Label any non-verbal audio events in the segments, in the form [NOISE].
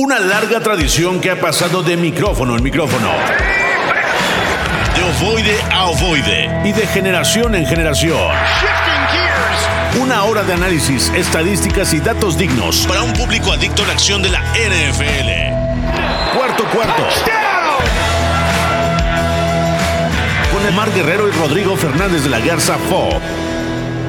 Una larga tradición que ha pasado de micrófono en micrófono. De ovoide a ovoide. Y de generación en generación. Una hora de análisis, estadísticas y datos dignos para un público adicto a la acción de la NFL. Cuarto cuarto. Con Omar Guerrero y Rodrigo Fernández de la Garza Fo.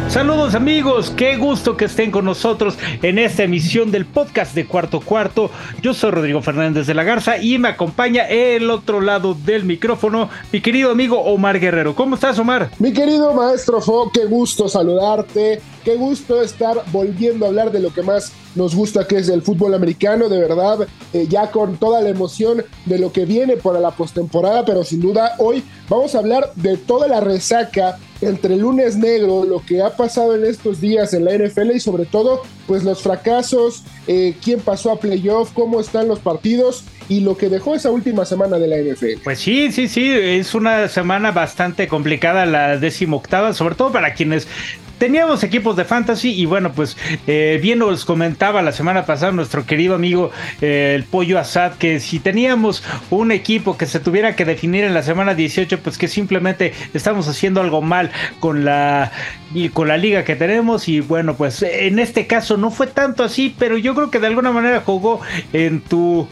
Saludos amigos, qué gusto que estén con nosotros en esta emisión del podcast de Cuarto Cuarto. Yo soy Rodrigo Fernández de la Garza y me acompaña el otro lado del micrófono mi querido amigo Omar Guerrero. ¿Cómo estás Omar? Mi querido maestro Fo, qué gusto saludarte, qué gusto estar volviendo a hablar de lo que más nos gusta que es el fútbol americano, de verdad, eh, ya con toda la emoción de lo que viene para la postemporada, pero sin duda hoy vamos a hablar de toda la resaca entre el lunes negro, lo que ha pasado en estos días en la NFL y sobre todo, pues los fracasos, eh, quién pasó a playoff, cómo están los partidos y lo que dejó esa última semana de la NFL. Pues sí, sí, sí, es una semana bastante complicada la décimo octava, sobre todo para quienes teníamos equipos de fantasy y bueno, pues eh, bien nos comentaba la semana pasada nuestro querido amigo eh, el Pollo Asad que si teníamos un equipo que se tuviera que definir en la semana 18, pues que simplemente estamos haciendo algo mal con la, con la liga que tenemos y bueno, pues en este caso no fue tanto así, pero yo creo que de alguna manera jugó en tu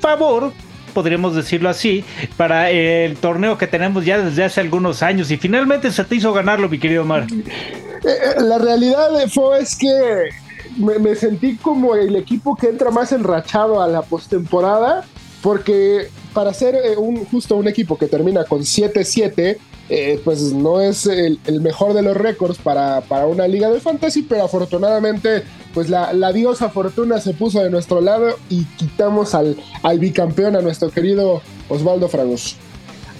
favor podríamos decirlo así, para el torneo que tenemos ya desde hace algunos años y finalmente se te hizo ganarlo, mi querido Omar. Eh, la realidad fue es que me, sentí como el equipo que entra más enrachado a la postemporada, porque para ser eh, un, justo un equipo que termina con 7-7, eh, pues no es el, mejor de los récords para, para, una liga de fantasy, pero afortunadamente, pues la, la, diosa fortuna se puso de nuestro lado y quitamos al, al bicampeón, a nuestro querido Osvaldo Fragoso.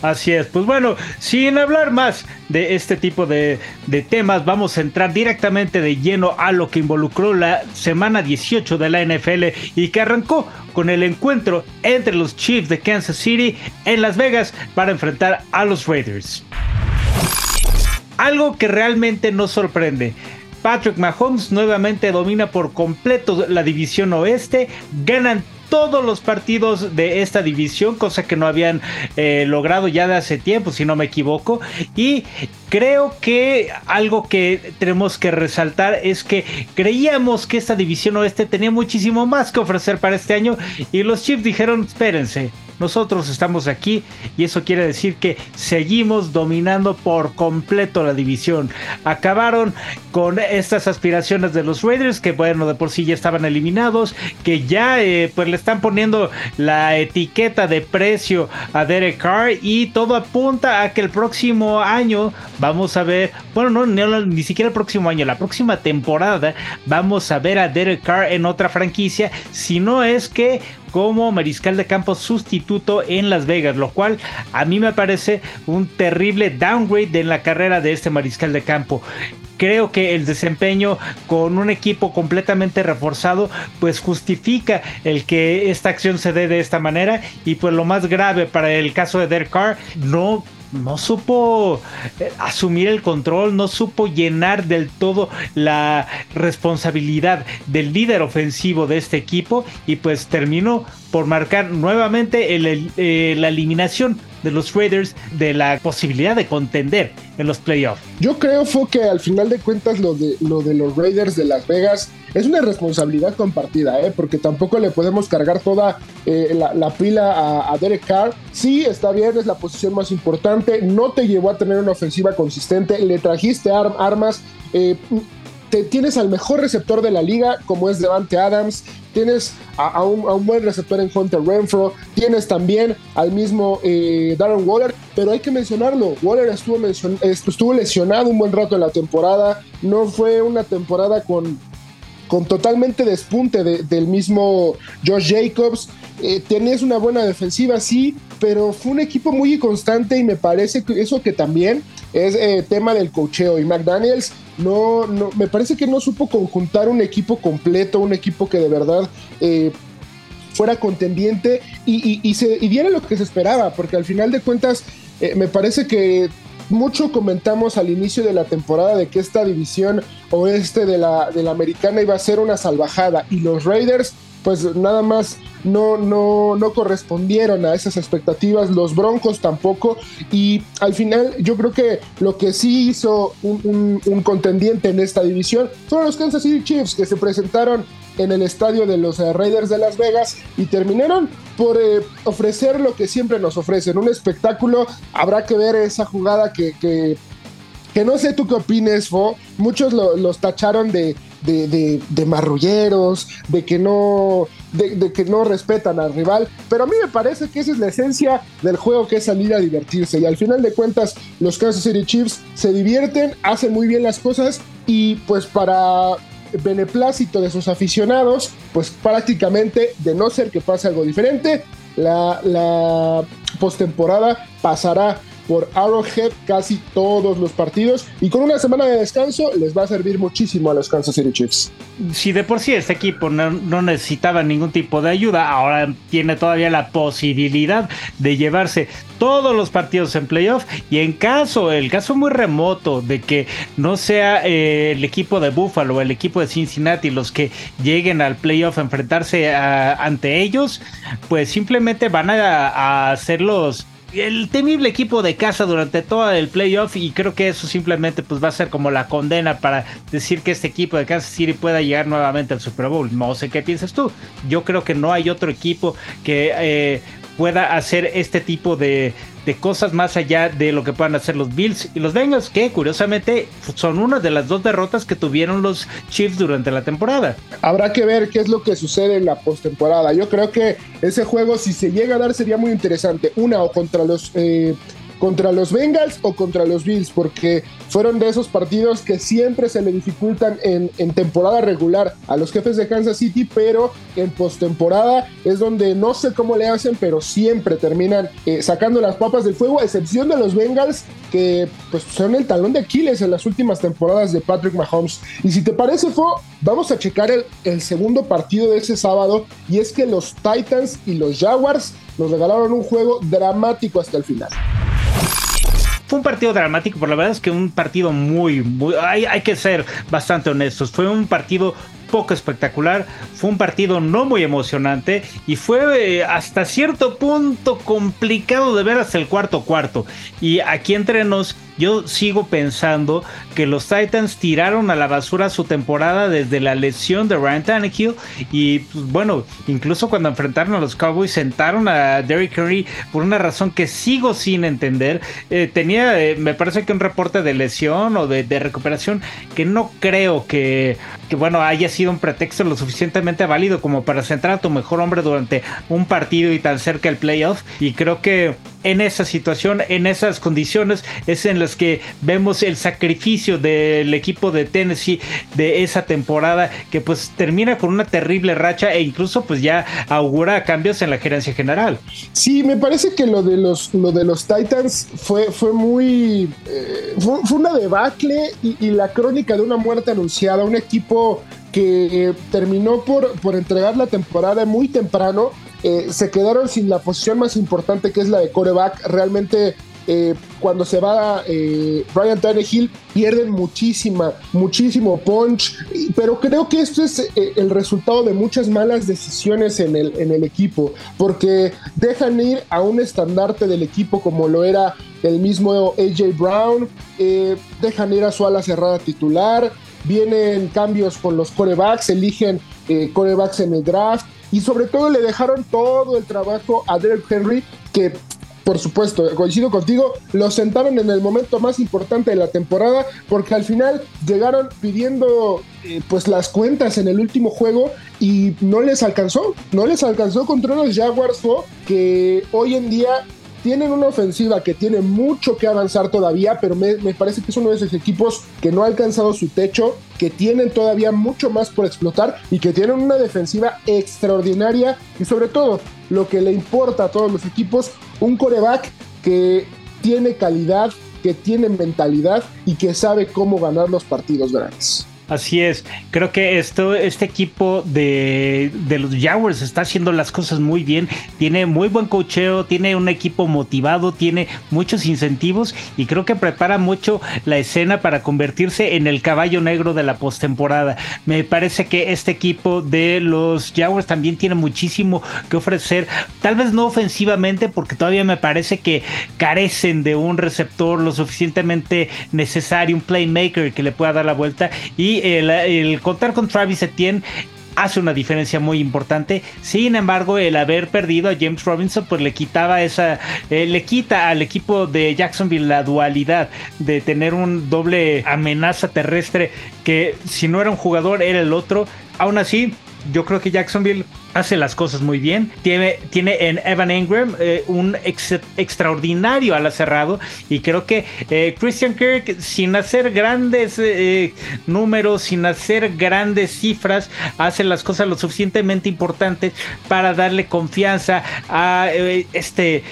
Así es, pues bueno, sin hablar más de este tipo de, temas, vamos a entrar directamente de lleno a lo que involucró la semana 18 de la NFL y que arrancó con el encuentro entre los Chiefs de Kansas City en Las Vegas para enfrentar a los Raiders. Algo que realmente nos sorprende. Patrick Mahomes nuevamente domina por completo la división oeste, ganan todos los partidos de esta división, cosa que no habían eh, logrado ya de hace tiempo, si no me equivoco. Y creo que algo que tenemos que resaltar es que creíamos que esta división oeste tenía muchísimo más que ofrecer para este año y los Chiefs dijeron, espérense, nosotros estamos aquí y eso quiere decir que seguimos dominando por completo la división. Acabaron con estas aspiraciones de los Raiders que bueno, de por sí ya estaban eliminados, que ya eh, pues le están poniendo la etiqueta de precio a Derek Carr y todo apunta a que el próximo año vamos a ver, bueno, no, ni siquiera el próximo año, la próxima temporada vamos a ver a Derek Carr en otra franquicia, si no es que como mariscal de campo sustituto en Las Vegas, lo cual a mí me parece un terrible downgrade en la carrera de este mariscal de campo. Creo que el desempeño con un equipo completamente reforzado pues justifica el que esta acción se dé de esta manera y pues lo más grave para el caso de Derek Carr no no supo eh, asumir el control, no supo llenar del todo la responsabilidad del líder ofensivo de este equipo y pues terminó por marcar nuevamente eh, la eliminación de los Raiders de la posibilidad de contender en los playoffs. Yo creo fue que al final de cuentas lo de, lo de los Raiders de Las Vegas es una responsabilidad compartida, ¿eh? porque tampoco le podemos cargar toda eh, la, pila a, Derek Carr. Sí, está bien, es la posición más importante, no te llevó a tener una ofensiva consistente, le trajiste armas. Eh, tienes al mejor receptor de la liga, como es Devante Adams, tienes a, un, buen receptor en Hunter Renfro, tienes también al mismo eh, Darren Waller, pero hay que mencionarlo, Waller estuvo lesionado un buen rato en la temporada, no fue una temporada con, con totalmente despunte del mismo Josh Jacobs, eh, tenías una buena defensiva, sí, pero fue un equipo muy inconstante y me parece que eso que también es eh, tema del cocheo. Y McDaniels no, no, me parece que no supo conjuntar un equipo completo, un equipo que de verdad eh, fuera contendiente y, y, se, y, diera lo que se esperaba, porque al final de cuentas eh, me parece que mucho comentamos al inicio de la temporada de que esta división oeste de la, de la americana iba a ser una salvajada y los Raiders pues nada más no, no, no correspondieron a esas expectativas, los Broncos tampoco, y al final yo creo que lo que sí hizo un, contendiente en esta división fueron los Kansas City Chiefs que se presentaron en el estadio de los eh, Raiders de Las Vegas y terminaron por eh, ofrecer lo que siempre nos ofrecen, un espectáculo, habrá que ver esa jugada que, que, no sé tú qué opines, Fo, muchos los tacharon de de, marrulleros, de que no, de, que no respetan al rival, pero a mí me parece que esa es la esencia del juego, que es salir a divertirse. Y al final de cuentas, los Kansas City Chiefs se divierten, hacen muy bien las cosas y pues para beneplácito de sus aficionados, pues prácticamente, de no ser que pase algo diferente, la, la postemporada pasará por Arrowhead casi todos los partidos y con una semana de descanso les va a servir muchísimo a los Kansas City Chiefs. Si de por sí este equipo no, necesitaba ningún tipo de ayuda, ahora tiene todavía la posibilidad de llevarse todos los partidos en playoff y en caso, el caso muy remoto de que no sea eh, el equipo de Buffalo o el equipo de Cincinnati los que lleguen al playoff a enfrentarse ante ellos, pues simplemente van a, a hacer los el temible equipo de casa durante todo el playoff y creo que eso simplemente pues va a ser como la condena para decir que este equipo de Kansas City pueda llegar nuevamente al Super Bowl. No sé qué piensas tú. Yo creo que no hay otro equipo que eh, pueda hacer este tipo de, de cosas más allá de lo que puedan hacer los Bills y los Bengals, que curiosamente son una de las dos derrotas que tuvieron los Chiefs durante la temporada. Habrá que ver qué es lo que sucede en la postemporada. Yo creo que ese juego, si se llega a dar, sería muy interesante. Una o contra los eh, contra los Bengals o contra los Bills, porque fueron de esos partidos que siempre se le dificultan en, temporada regular a los jefes de Kansas City, pero en postemporada es donde no sé cómo le hacen, pero siempre terminan eh, sacando las papas del fuego, a excepción de los Bengals, que pues son el talón de Aquiles en las últimas temporadas de Patrick Mahomes. Y si te parece, Fo, vamos a checar el, el segundo partido de ese sábado, y es que los Titans y los Jaguars nos regalaron un juego dramático hasta el final. Fue un partido dramático, pero la verdad es que un partido muy, muy hay, hay que ser bastante honestos. Fue un partido poco espectacular, fue un partido no muy emocionante y fue eh, hasta cierto punto complicado de ver hasta el cuarto cuarto. Y aquí entre nos, yo sigo pensando que los Titans tiraron a la basura su temporada desde la lesión de Ryan Tannehill y pues, bueno, incluso cuando enfrentaron a los Cowboys sentaron a Derrick Henry por una razón que sigo sin entender. Eh, tenía, eh, me parece que un reporte de lesión o de, recuperación que no creo que, que bueno haya sido un pretexto lo suficientemente válido como para centrar a tu mejor hombre durante un partido y tan cerca el playoff. Y creo que en esa situación, en esas condiciones, es en las que vemos el sacrificio del equipo de Tennessee de esa temporada que pues termina con una terrible racha e incluso pues ya augura cambios en la gerencia general. Sí, me parece que lo de los, lo de los Titans fue, fue muy... Eh, fue, una debacle y, y la crónica de una muerte anunciada, un equipo que terminó por, por entregar la temporada muy temprano. Eh, se quedaron sin la posición más importante que es la de coreback. Realmente eh, cuando se va eh, Ryan Tannehill pierden muchísima, muchísimo punch, pero creo que esto es eh, el resultado de muchas malas decisiones en el, en el equipo, porque dejan ir a un estandarte del equipo como lo era el mismo AJ Brown, dejan ir a su ala cerrada titular, vienen cambios con los corebacks, eligen eh, corebacks en el draft y sobre todo le dejaron todo el trabajo a Derek Henry que por supuesto, coincido contigo, lo sentaron en el momento más importante de la temporada porque al final llegaron pidiendo eh, pues las cuentas en el último juego y no les alcanzó, no les alcanzó contra los Jaguars que hoy en día tienen una ofensiva que tiene mucho que avanzar todavía, pero me, parece que es uno de esos equipos que no ha alcanzado su techo, que tienen todavía mucho más por explotar y que tienen una defensiva extraordinaria y sobre todo lo que le importa a todos los equipos, un coreback que tiene calidad, que tiene mentalidad y que sabe cómo ganar los partidos grandes. Así es, creo que esto, este equipo de, de, los Jaguars está haciendo las cosas muy bien, tiene muy buen cocheo, tiene un equipo motivado, tiene muchos incentivos y creo que prepara mucho la escena para convertirse en el caballo negro de la postemporada. Me parece que este equipo de los Jaguars también tiene muchísimo que ofrecer, tal vez no ofensivamente porque todavía me parece que carecen de un receptor lo suficientemente necesario, un playmaker que le pueda dar la vuelta y el, contar con Travis Etienne hace una diferencia muy importante. Sin embargo, el haber perdido a James Robinson, pues le quitaba esa, eh, le quita al equipo de Jacksonville la dualidad de tener un doble amenaza terrestre que si no era un jugador era el otro. Aún así, yo creo que Jacksonville hace las cosas muy bien. Tiene, tiene en Evan Ingram eh, un extraordinario ala cerrado. Y creo que eh, Christian Kirk, sin hacer grandes eh, números, sin hacer grandes cifras, hace las cosas lo suficientemente importantes para darle confianza a este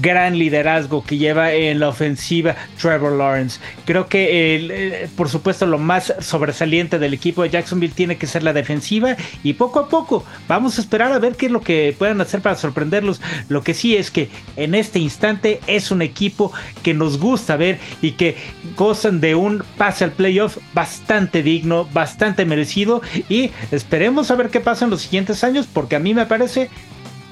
gran liderazgo que lleva en la ofensiva Trevor Lawrence. Creo que, por supuesto, lo más sobresaliente del equipo de Jacksonville tiene que ser la defensiva. Y poco a poco Vamos a esperar a ver qué es lo que puedan hacer para sorprenderlos. Lo que sí es que en este instante es un equipo que nos gusta ver y que gozan de un pase al playoff bastante digno, bastante merecido. Y esperemos a ver qué pasa en los siguientes años, porque a mí me parece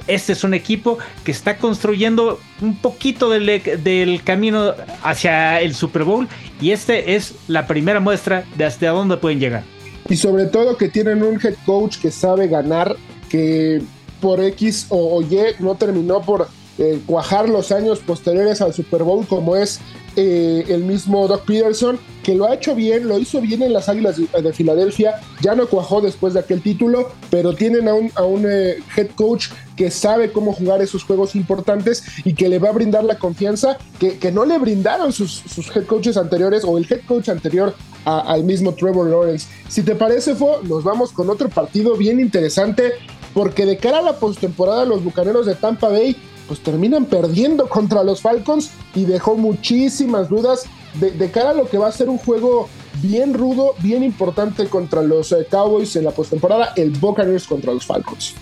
este es un equipo que está construyendo un poquito del, camino hacia el Super Bowl y este es la primera muestra de hasta dónde pueden llegar. Y sobre todo que tienen un head coach que sabe ganar que por X o, Y no terminó por eh, cuajar los años posteriores al Super Bowl como es eh, el mismo Doc Peterson, que lo ha hecho bien, lo hizo bien en las Águilas de, Filadelfia, ya no cuajó después de aquel título, pero tienen a un, a un eh, head coach que sabe cómo jugar esos juegos importantes y que le va a brindar la confianza que, que no le brindaron sus, sus, head coaches anteriores o el head coach anterior al mismo Trevor Lawrence. Si te parece, Fo, nos vamos con otro partido bien interesante porque de cara a la postemporada los Bucaneros de Tampa Bay pues terminan perdiendo [LAUGHS] contra los Falcons y dejó muchísimas dudas de, cara a lo que va a ser un juego bien rudo, bien importante contra los eh, Cowboys en la postemporada, el Buccaneers contra los Falcons.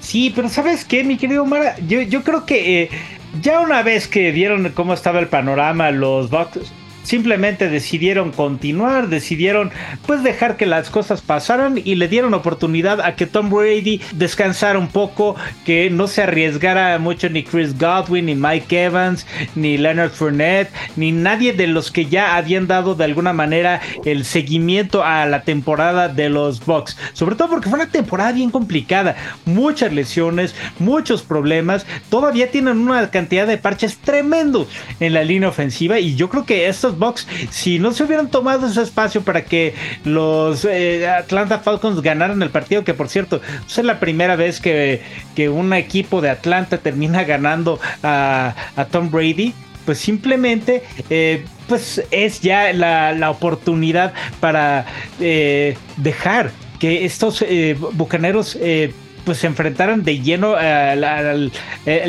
Sí, pero ¿sabes qué, mi querido Mara? Yo, yo creo que eh, ya una vez que vieron cómo estaba el panorama, los Bucks simplemente decidieron continuar, decidieron pues dejar que las cosas pasaran y le dieron oportunidad a que Tom Brady descansara un poco, que no se arriesgara mucho ni Chris Godwin, ni Mike Evans, ni Leonard Fournette, ni nadie de los que ya habían dado de alguna manera el seguimiento a la temporada de los Bucks, sobre todo porque fue una temporada bien complicada, muchas lesiones, muchos problemas, todavía tienen una cantidad de parches tremendos en la línea ofensiva y yo creo que estos Box, si no se hubieran tomado ese espacio para que los eh, Atlanta Falcons ganaran el partido, que por cierto, es la primera vez que, que un equipo de Atlanta termina ganando a, Tom Brady, pues simplemente eh, pues es ya la, oportunidad para eh, dejar que estos bucaneros pues se enfrentaran de lleno al,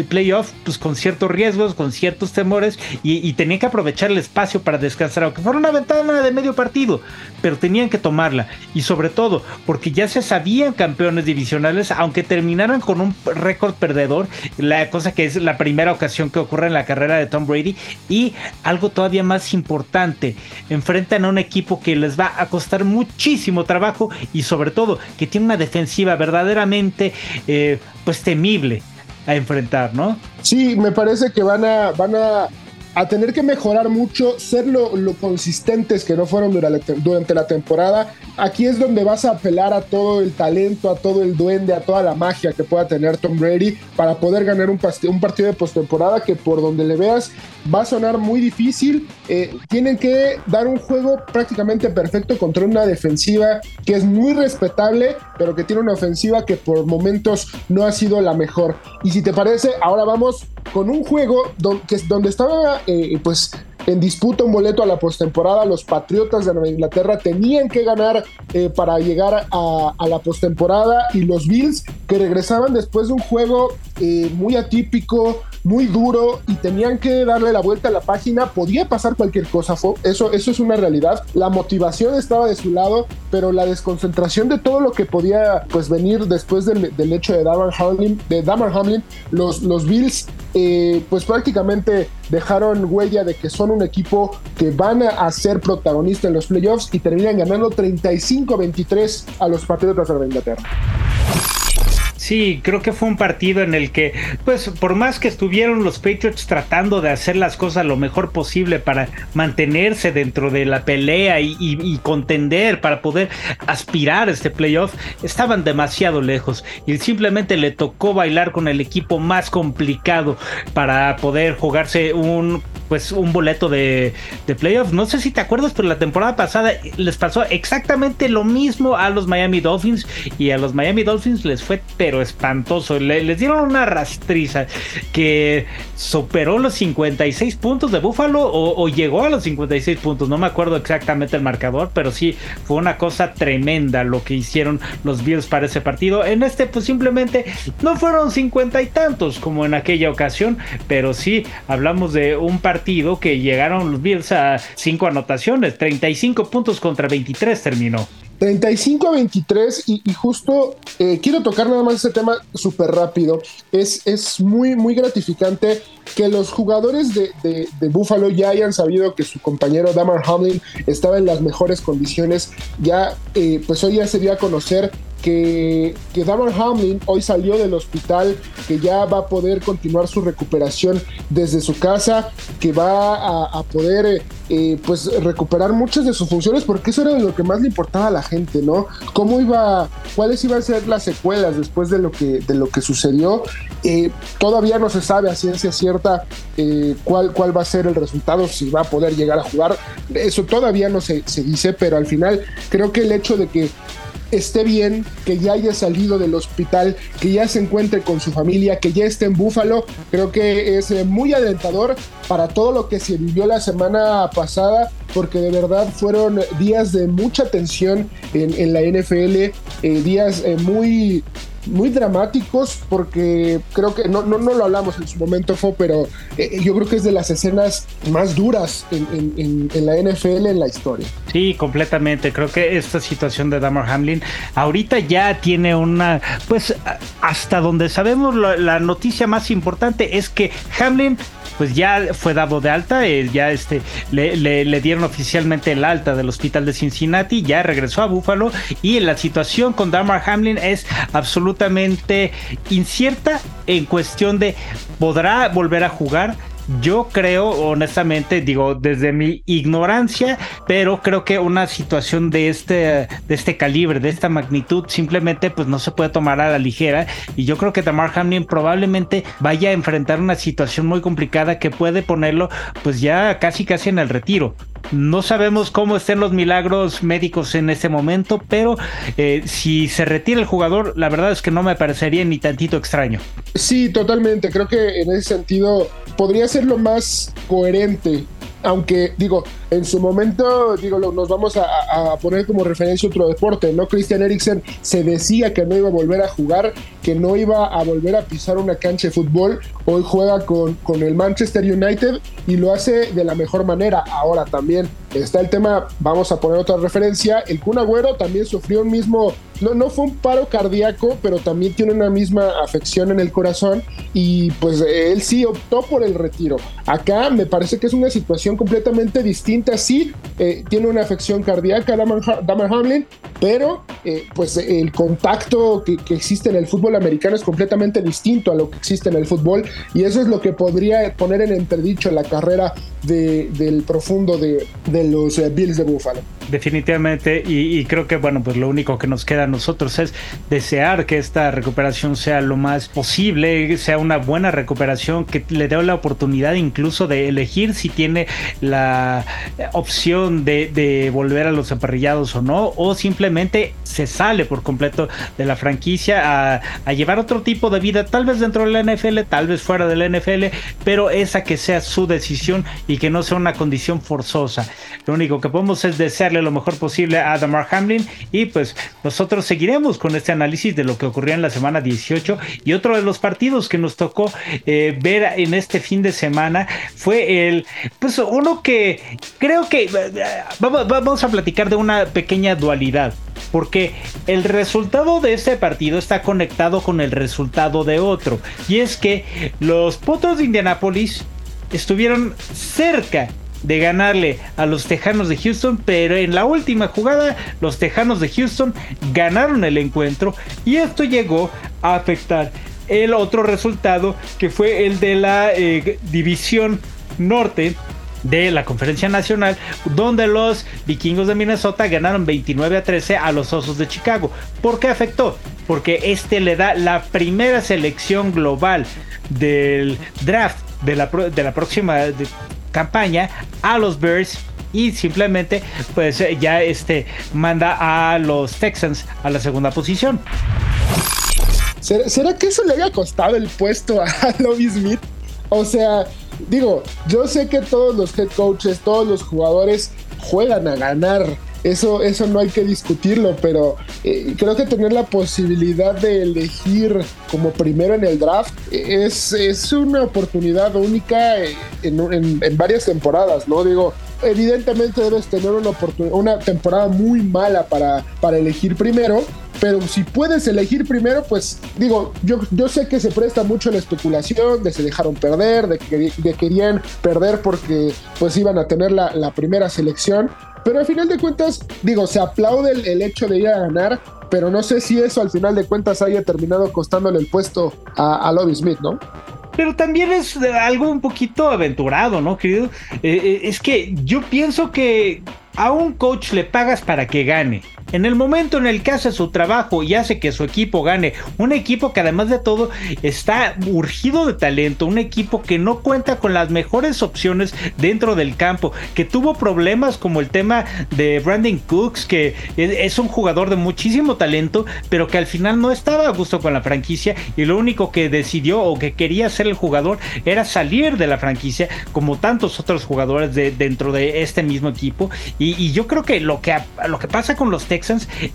playoff pues con ciertos riesgos, con ciertos temores y, y, tenían que aprovechar el espacio para descansar, aunque fuera una ventana de medio partido, pero tenían que tomarla. Y sobre todo porque ya se sabían campeones divisionales, aunque terminaran con un récord perdedor, la cosa que es la primera ocasión que ocurre en la carrera de Tom Brady y algo todavía más importante, enfrentan a un equipo que les va a costar muchísimo trabajo y sobre todo que tiene una defensiva verdaderamente eh, pues temible a enfrentar, ¿no? Sí, me parece que van a, van a, a tener que mejorar mucho, ser lo, consistentes que no fueron durante, durante, la temporada. Aquí es donde vas a apelar a todo el talento, a todo el duende, a toda la magia que pueda tener Tom Brady para poder ganar un, un partido de postemporada que por donde le veas va a sonar muy difícil. Eh, tienen que dar un juego prácticamente perfecto contra una defensiva que es muy respetable, pero que tiene una ofensiva que por momentos no ha sido la mejor. Y si te parece, ahora vamos con un juego que donde estaba eh, pues en disputa un boleto a la postemporada. Los Patriotas de Nueva Inglaterra tenían que ganar eh, para llegar a, la postemporada y los Bills que regresaban después de un juego muy atípico, muy duro y tenían que darle la vuelta a la página, podía pasar cualquier cosa, eso, eso es una realidad. La motivación estaba de su lado, pero la desconcentración de todo lo que podía pues venir después del, hecho de Damar Hamlin, de Damar Hamlin los, los Bills eh, pues prácticamente dejaron huella de que son un equipo que van a ser protagonistas en los playoffs y terminan ganando 35-23 a los Patriotas de Inglaterra. Sí, creo que fue un partido en el que, pues, por más que estuvieron los Patriots tratando de hacer las cosas lo mejor posible para mantenerse dentro de la pelea y, contender, para poder aspirar a este playoff, estaban demasiado lejos y simplemente le tocó bailar con el equipo más complicado para poder jugarse un pues un boleto de, de playoff. No sé si te acuerdas, pero la temporada pasada les pasó exactamente lo mismo a los Miami Dolphins y a los Miami Dolphins les fue pero espantoso. les dieron una rastriza que superó los 56 puntos de Buffalo o, o, llegó a los 56 puntos. No me acuerdo exactamente el marcador, pero sí fue una cosa tremenda lo que hicieron los Bills para ese partido. En este pues simplemente no fueron 50 y tantos como en aquella ocasión, pero sí hablamos de un partido que llegaron los Bills a 5 anotaciones, 35 puntos contra 23 terminó. 35 a 23 y, justo eh, quiero tocar nada más ese tema súper rápido. Es, es muy, muy gratificante que los jugadores de, de, Buffalo ya hayan sabido que su compañero Damar Hamlin estaba en las mejores condiciones. Ya, eh, pues hoy ya se dio a conocer que, que Damar Hamlin hoy salió del hospital, que ya va a poder continuar su recuperación desde su casa, que va a, poder eh, eh, pues recuperar muchas de sus funciones, porque eso era lo que más le importaba a la gente, ¿no? ¿Cómo iba, cuáles iban a ser las secuelas después de lo que, de lo que sucedió? Eh, todavía no se sabe a ciencia cierta cuál, cuál va a ser el resultado, si va a poder llegar a jugar. Eso todavía no se, se dice, pero al final creo que el hecho de que esté bien, que ya haya salido del hospital, que ya se encuentre con su familia, que ya esté en Búfalo, creo que es eh, muy alentador para todo lo que se vivió la semana pasada, porque de verdad fueron días de mucha tensión en, la NFL, eh, días eh, muy muy dramáticos porque creo que no, no, no lo hablamos en su momento, fue, pero eh, yo creo que es de las escenas más duras en, en, la NFL en la historia. Sí, completamente. Creo que esta situación de Damar Hamlin ahorita ya tiene una, pues hasta donde sabemos la noticia más importante es que Hamlin pues ya fue dado de alta, eh, ya este, le, dieron oficialmente el alta del hospital de Cincinnati, ya regresó a Buffalo y la situación con Damar Hamlin es absolutamente incierta en cuestión de podrá volver a jugar yo creo, honestamente, digo, desde mi ignorancia, pero creo que una situación de este, de este calibre, de esta magnitud, simplemente pues no se puede tomar a la ligera. Y yo creo que Tamar Hamlin probablemente vaya a enfrentar una situación muy complicada que puede ponerlo pues ya casi casi en el retiro. No sabemos cómo estén los milagros médicos en este momento, pero eh, si se retira el jugador, la verdad es que no me parecería ni tantito extraño. Sí, totalmente. Creo que en ese sentido podría ser lo más coherente aunque digo, en su momento, digo, nos vamos a, poner como referencia otro deporte, ¿no? Christian Eriksen se decía que no iba a volver a jugar, que no iba a volver a pisar una cancha de fútbol. Hoy juega con, con el Manchester United y lo hace de la mejor manera. Ahora también está el tema, vamos a poner otra referencia, el Kun Agüero también sufrió un mismo, no, no fue un paro cardíaco, pero también tiene una misma afección en el corazón y pues él sí optó por el retiro. Acá me parece que es una situación completamente distinta, sí, eh, tiene una afección cardíaca Damar Hamlin, pero eh, pues el contacto que, existe en el fútbol americano es completamente distinto a lo que existe en el fútbol y eso es lo que podría poner en entredicho la carrera del profundo de los eh, Bills de Buffalo. Definitivamente, y, creo que bueno, pues lo único que nos queda a nosotros es desear que esta recuperación sea lo más posible, sea una buena recuperación, que le dé la oportunidad incluso de elegir si tiene la opción de, volver a los aparrillados o no, o simplemente se sale por completo de la franquicia a, a llevar otro tipo de vida, tal vez dentro de la NFL, tal vez fuera de la NFL, pero esa que sea su decisión y que no sea una condición forzosa. Lo único que podemos es desearle lo mejor posible a Damar Hamlin. Y pues nosotros seguiremos con este análisis de lo que ocurrió en la semana 18 y otro de los partidos que nos tocó eh, ver en este fin de semana fue el pues uno que creo que eh, vamos, vamos a platicar de una pequeña dualidad porque el resultado de este partido está conectado con el resultado de otro. Y es que los Potros de Indianapolis estuvieron cerca de ganarle a los Tejanos de Houston, pero en la última jugada los Tejanos de Houston ganaron el encuentro y esto llegó a afectar el otro resultado que fue el de la eh, división norte de la conferencia nacional donde los vikingos de Minnesota ganaron 29 a 13 a los osos de Chicago. ¿Por qué afectó? Porque este le da la primera selección global del draft de la, de la próxima campaña a los Bears y simplemente pues ya este manda a los Texans a la segunda posición. ¿Será, que eso le haya costado el puesto a Lobby Smith? O sea, digo, yo sé que todos los head coaches, todos los jugadores juegan a ganar. Eso, eso no hay que discutirlo, pero eh, creo que tener la posibilidad de elegir como primero en el draft es, es una oportunidad única en, en varias temporadas, ¿no? Digo, evidentemente debes tener una, una temporada muy mala para, para elegir primero, pero si puedes elegir primero, pues digo, yo, yo sé que se presta mucho la especulación de se dejaron perder, de que querían perder porque pues iban a tener la, primera selección, pero al final de cuentas, digo, se aplaude el, hecho de ir a ganar, pero no sé si eso al final de cuentas haya terminado costándole el puesto a, a Lobby Smith, ¿no? pero también es algo un poquito aventurado, ¿no, querido? Eh, eh, es que yo pienso que a un coach le pagas para que gane. En el momento en el que hace su trabajo y hace que su equipo gane, un equipo que además de todo está urgido de talento, un equipo que no cuenta con las mejores opciones dentro del campo, que tuvo problemas como el tema de Brandon Cooks, que es un jugador de muchísimo talento, pero que al final no estaba a gusto con la franquicia y lo único que decidió o que quería hacer el jugador era salir de la franquicia, como tantos otros jugadores de, dentro de este mismo equipo. Y, yo creo que lo que, lo que pasa con los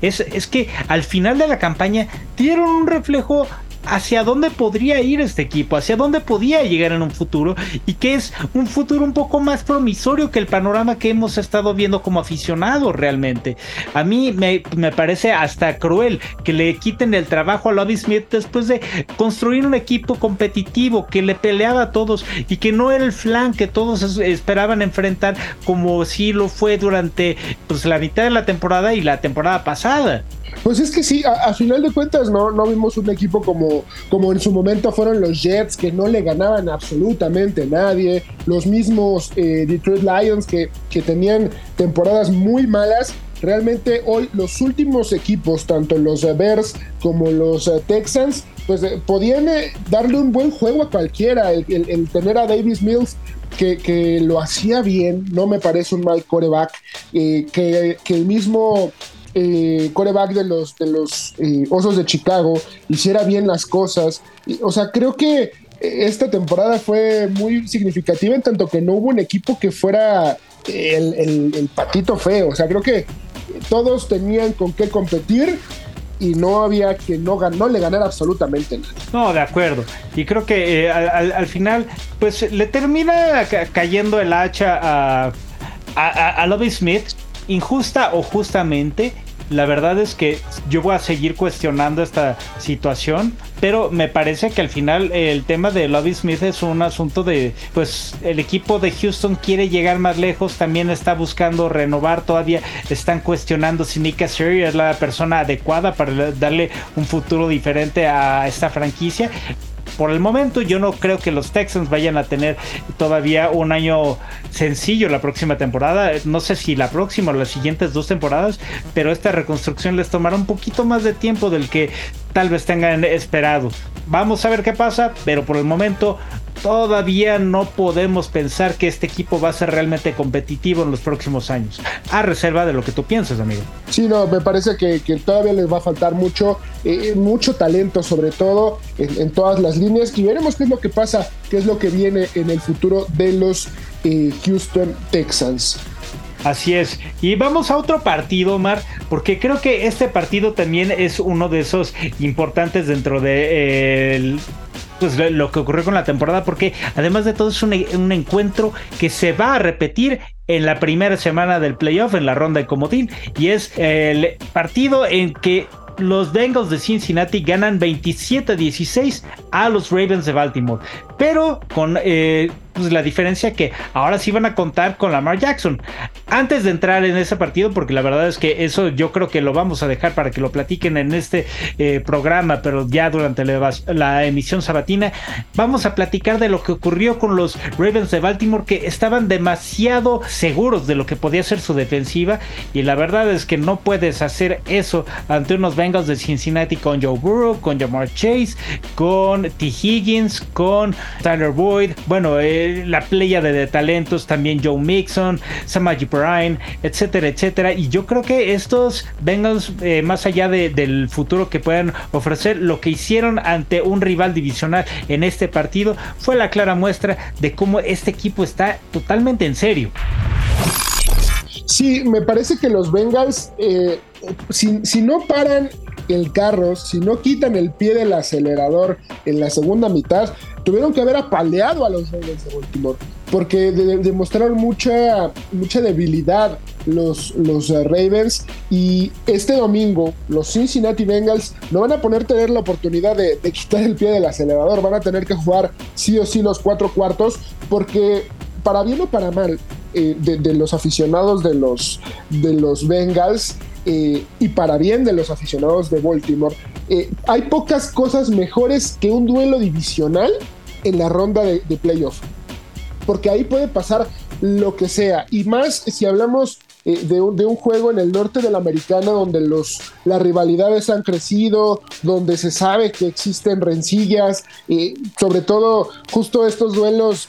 es, es que al final de la campaña dieron un reflejo hacia dónde podría ir este equipo, hacia dónde podía llegar en un futuro y que es un futuro un poco más promisorio que el panorama que hemos estado viendo como aficionados realmente. A mí me, parece hasta cruel que le quiten el trabajo a Lobby Smith después de construir un equipo competitivo que le peleaba a todos y que no era el flan que todos esperaban enfrentar como si lo fue durante pues, la mitad de la temporada y la temporada pasada. Pues es que sí, a, final de cuentas no, no vimos un equipo como, como en su momento fueron los Jets, que no le ganaban absolutamente nadie, los mismos eh, Detroit Lions que, que tenían temporadas muy malas. Realmente hoy los últimos equipos, tanto los Bears como los eh, Texans, pues eh, podían darle un buen juego a cualquiera. El, tener a Davis Mills que, que, lo hacía bien, no me parece un mal coreback. que, que, el mismo eh, coreback de los, eh, Osos de Chicago hiciera bien las cosas. o sea, creo que eh, esta temporada fue muy significativa en tanto que no hubo un equipo que fuera el, patito feo. O sea, creo que todos tenían con qué competir y no había que no, no le ganar absolutamente nada. No, de acuerdo. Y creo que al, final, pues le termina cayendo el hacha a, a, a Lobby Smith, injusta o justamente, la verdad es que yo voy a seguir cuestionando esta situación, pero me parece que al final el tema de Lobby Smith es un asunto de, pues el equipo de Houston quiere llegar más lejos, también está buscando renovar, todavía están cuestionando si Nick Sherry es la persona adecuada para darle un futuro diferente a esta franquicia por el momento yo no creo que los Texans vayan a tener todavía un año sencillo la próxima temporada. No sé si la próxima o las siguientes dos temporadas, pero esta reconstrucción les tomará un poquito más de tiempo del que tal vez tengan esperado. Vamos a ver qué pasa, pero por el momento todavía no podemos pensar que este equipo va a ser realmente competitivo en los próximos años, a reserva de lo que tú piensas, amigo. Sí, no, me parece que, todavía les va a faltar mucho, eh, mucho talento sobre todo en, todas las líneas y veremos qué es lo que pasa, qué es lo que viene en el futuro de los eh, Houston Texans. Así es. Y vamos a otro partido, Omar, porque creo que este partido también es uno de esos importantes dentro de pues lo que ocurrió con la temporada, porque además de todo es un, un, encuentro que se va a repetir en la primera semana del playoff, en la ronda de comodín, y es el partido en que los Bengals de Cincinnati ganan 27-16 a los Ravens de Baltimore, pero con eh, pues la diferencia que ahora sí van a contar con Lamar Jackson. Antes de entrar en ese partido, porque la verdad es que eso yo creo que lo vamos a dejar para que lo platiquen en este eh, programa, pero ya durante la, emisión sabatina, vamos a platicar de lo que ocurrió con los Ravens de Baltimore, que estaban demasiado seguros de lo que podía ser su defensiva, y la verdad es que no puedes hacer eso ante unos Bengals de Cincinnati con Joe Burrow, con Jamar Chase, con T. Higgins, con Tyler Boyd, bueno, eh, la playa de, talentos, también Joe Mixon, Samaji Bryan, etcétera, etcétera. Y yo creo que estos Bengals, eh, más allá del futuro que puedan ofrecer, lo que hicieron ante un rival divisional en este partido fue la clara muestra de cómo este equipo está totalmente en serio. Sí, me parece que los Bengals, eh, si, no paran el carro, si no quitan el pie del acelerador en la segunda mitad, tuvieron que haber apaleado a los Ravens de Baltimore, porque demostraron mucha, mucha debilidad los, los uh, Ravens y este domingo los Cincinnati Bengals no van a poder tener la oportunidad de, quitar el pie del acelerador, van a tener que jugar sí o sí los cuatro cuartos, porque para bien o para mal, eh, de, los aficionados de los, de los Bengals, eh, y para bien de los aficionados de Baltimore, eh, hay pocas cosas mejores que un duelo divisional en la ronda de, playoff. Porque ahí puede pasar lo que sea. Y más si hablamos eh, de, un, de, un, juego en el norte de la americana donde los, las rivalidades han crecido, donde se sabe que existen rencillas, y sobre todo justo estos duelos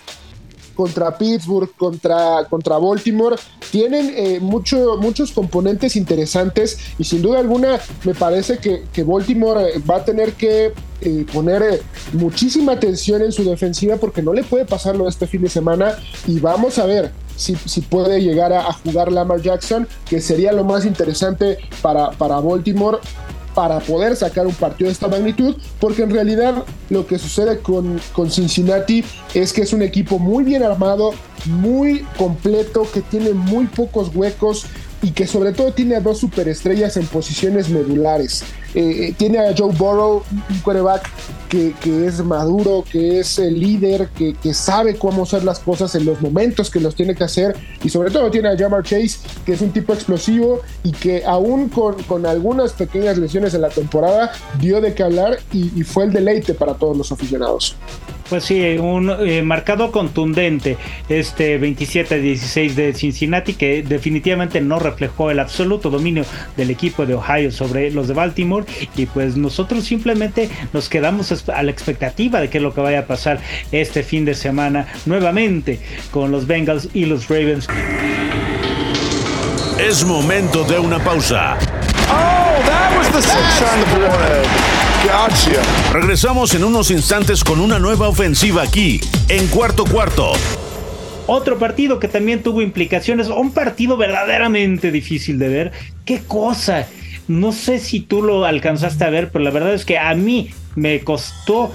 contra Pittsburgh, contra, contra Baltimore, tienen eh, mucho, muchos componentes interesantes y sin duda alguna me parece que, que Baltimore eh, va a tener que eh, poner muchísima atención en su defensiva porque no le puede pasarlo este fin de semana y vamos a ver si, si puede llegar a, a, jugar Lamar Jackson, que sería lo más interesante para, para Baltimore para poder sacar un partido de esta magnitud, porque en realidad lo que sucede con, con Cincinnati es que es un equipo muy bien armado, muy completo, que tiene muy pocos huecos y que sobre todo tiene a dos superestrellas en posiciones medulares. Eh, eh, tiene a Joe Burrow, un quarterback que, es maduro, que es el líder, que, sabe cómo hacer las cosas en los momentos que los tiene que hacer. Y sobre todo tiene a Jamar Chase, que es un tipo explosivo y que aún con, con algunas pequeñas lesiones en la temporada dio de qué hablar y, fue el deleite para todos los aficionados. Pues sí, un eh, marcado contundente este 27-16 de Cincinnati que definitivamente no reflejó el absoluto dominio del equipo de Ohio sobre los de Baltimore y pues nosotros simplemente nos quedamos a la expectativa de qué es lo que vaya a pasar este fin de semana nuevamente con los Bengals y los Ravens. Es momento de una pausa. Oh, that was the Regresamos en unos instantes con una nueva ofensiva aquí, en cuarto cuarto. Otro partido que también tuvo implicaciones, un partido verdaderamente difícil de ver. ¿Qué cosa? No sé si tú lo alcanzaste a ver, pero la verdad es que a mí me costó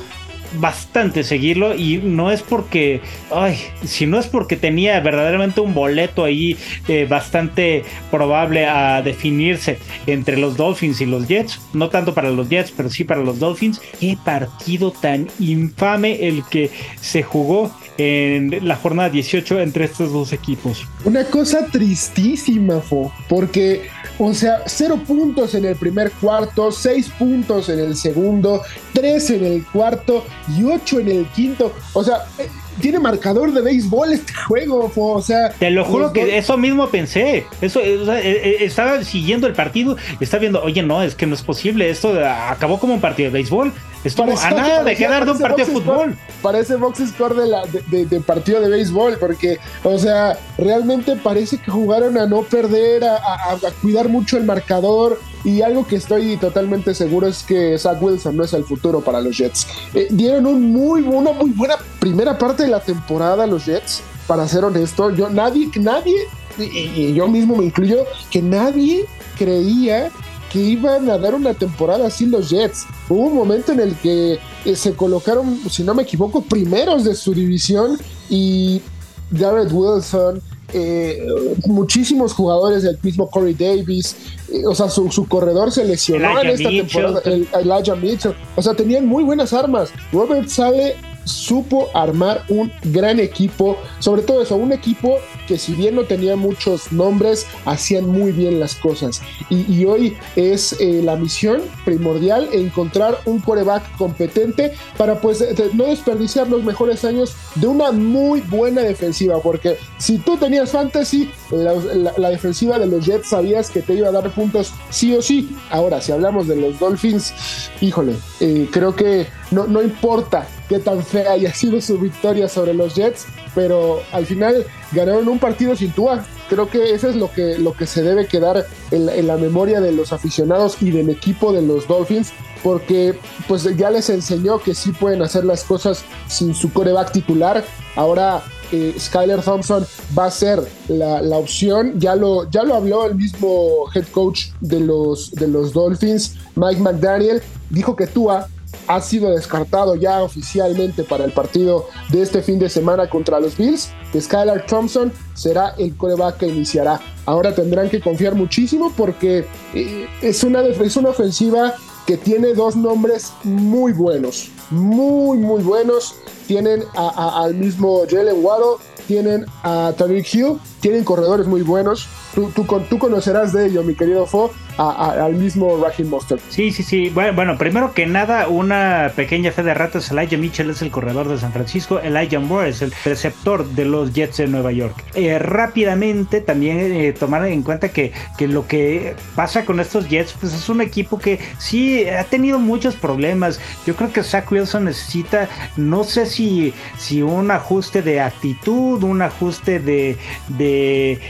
bastante seguirlo y no es porque, ay, si no es porque tenía verdaderamente un boleto ahí eh, bastante probable a definirse entre los Dolphins y los Jets, no tanto para los Jets, pero sí para los Dolphins. Qué partido tan infame el que se jugó en la jornada 18 entre estos dos equipos. Una cosa tristísima, Fo, porque o sea, cero puntos en el primer cuarto, seis puntos en el segundo, tres en el cuarto y ocho en el quinto. O sea, eh, tiene marcador de béisbol este [LAUGHS] juego, o sea. Te lo juro que eso mismo pensé. Eso, eh, eh, estaba siguiendo el partido, estaba viendo, oye, no, es que no es posible. Esto acabó como un partido de béisbol. Estuvo a nada de quedar de un partido de fútbol. parece box score de, la, de, partido de béisbol, porque, o sea, realmente parece que jugaron a no perder, a, cuidar mucho el marcador. Y algo que estoy totalmente seguro es que Zach Wilson no es el futuro para los Jets. Eh, dieron un muy, una muy buena primera parte de la temporada los Jets, para ser honesto. Yo, nadie, nadie y, yo mismo me incluyo, que nadie creía que iban a dar una temporada así los Jets. Hubo un momento en el que eh, se colocaron, si no me equivoco, primeros de su división y Garrett Wilson, eh, muchísimos jugadores del mismo Corey Davis, eh, o sea, su, corredor se lesionó en esta temporada, el, Elijah Mitchell, o sea, tenían muy buenas armas. Robert sale supo armar un gran equipo, sobre todo eso, un equipo que si bien no tenía muchos nombres, hacían muy bien las cosas. Y, hoy es eh, la misión primordial encontrar un coreback competente para pues no desperdiciar los mejores años de una muy buena defensiva, porque si tú tenías fantasy, la, defensiva de los Jets sabías que te iba a dar puntos sí o sí. Ahora, si hablamos de los Dolphins, híjole, eh, creo que no, no importa qué tan fea haya sido su victoria sobre los Jets, pero al final ganaron un partido sin Tua. Creo que eso es lo que, lo que se debe quedar en, la memoria de los aficionados y del equipo de los Dolphins, porque pues ya les enseñó que sí pueden hacer las cosas sin su coreback titular. Ahora eh, Skyler Thompson va a ser la, opción. Ya lo, ya lo habló el mismo head coach de los, de los Dolphins, Mike McDaniel. Dijo que Tua ha sido descartado ya oficialmente para el partido de este fin de semana contra los Bills. Skylar Thompson será el coreback que iniciará. Ahora tendrán que confiar muchísimo porque eh, es, una, es una ofensiva que tiene dos nombres muy buenos, muy, muy buenos. Tienen al mismo Jalen Waddle, tienen a Tariq Hill, tienen corredores muy buenos. Tú, tú, tú conocerás de ello, mi querido Fo al mismo Raheem Mostert. Sí, sí, sí. Bueno, primero que nada, una pequeña fe de ratas. Elijah Mitchell es el corredor de San Francisco. Elijah Moore es el receptor de los Jets de Nueva York. Eh, rápidamente también eh, tomar en cuenta que, que, lo que pasa con estos Jets, pues es un equipo que sí ha tenido muchos problemas. Yo creo que Zach Wilson necesita, no sé si, si un ajuste de actitud, un ajuste de, de,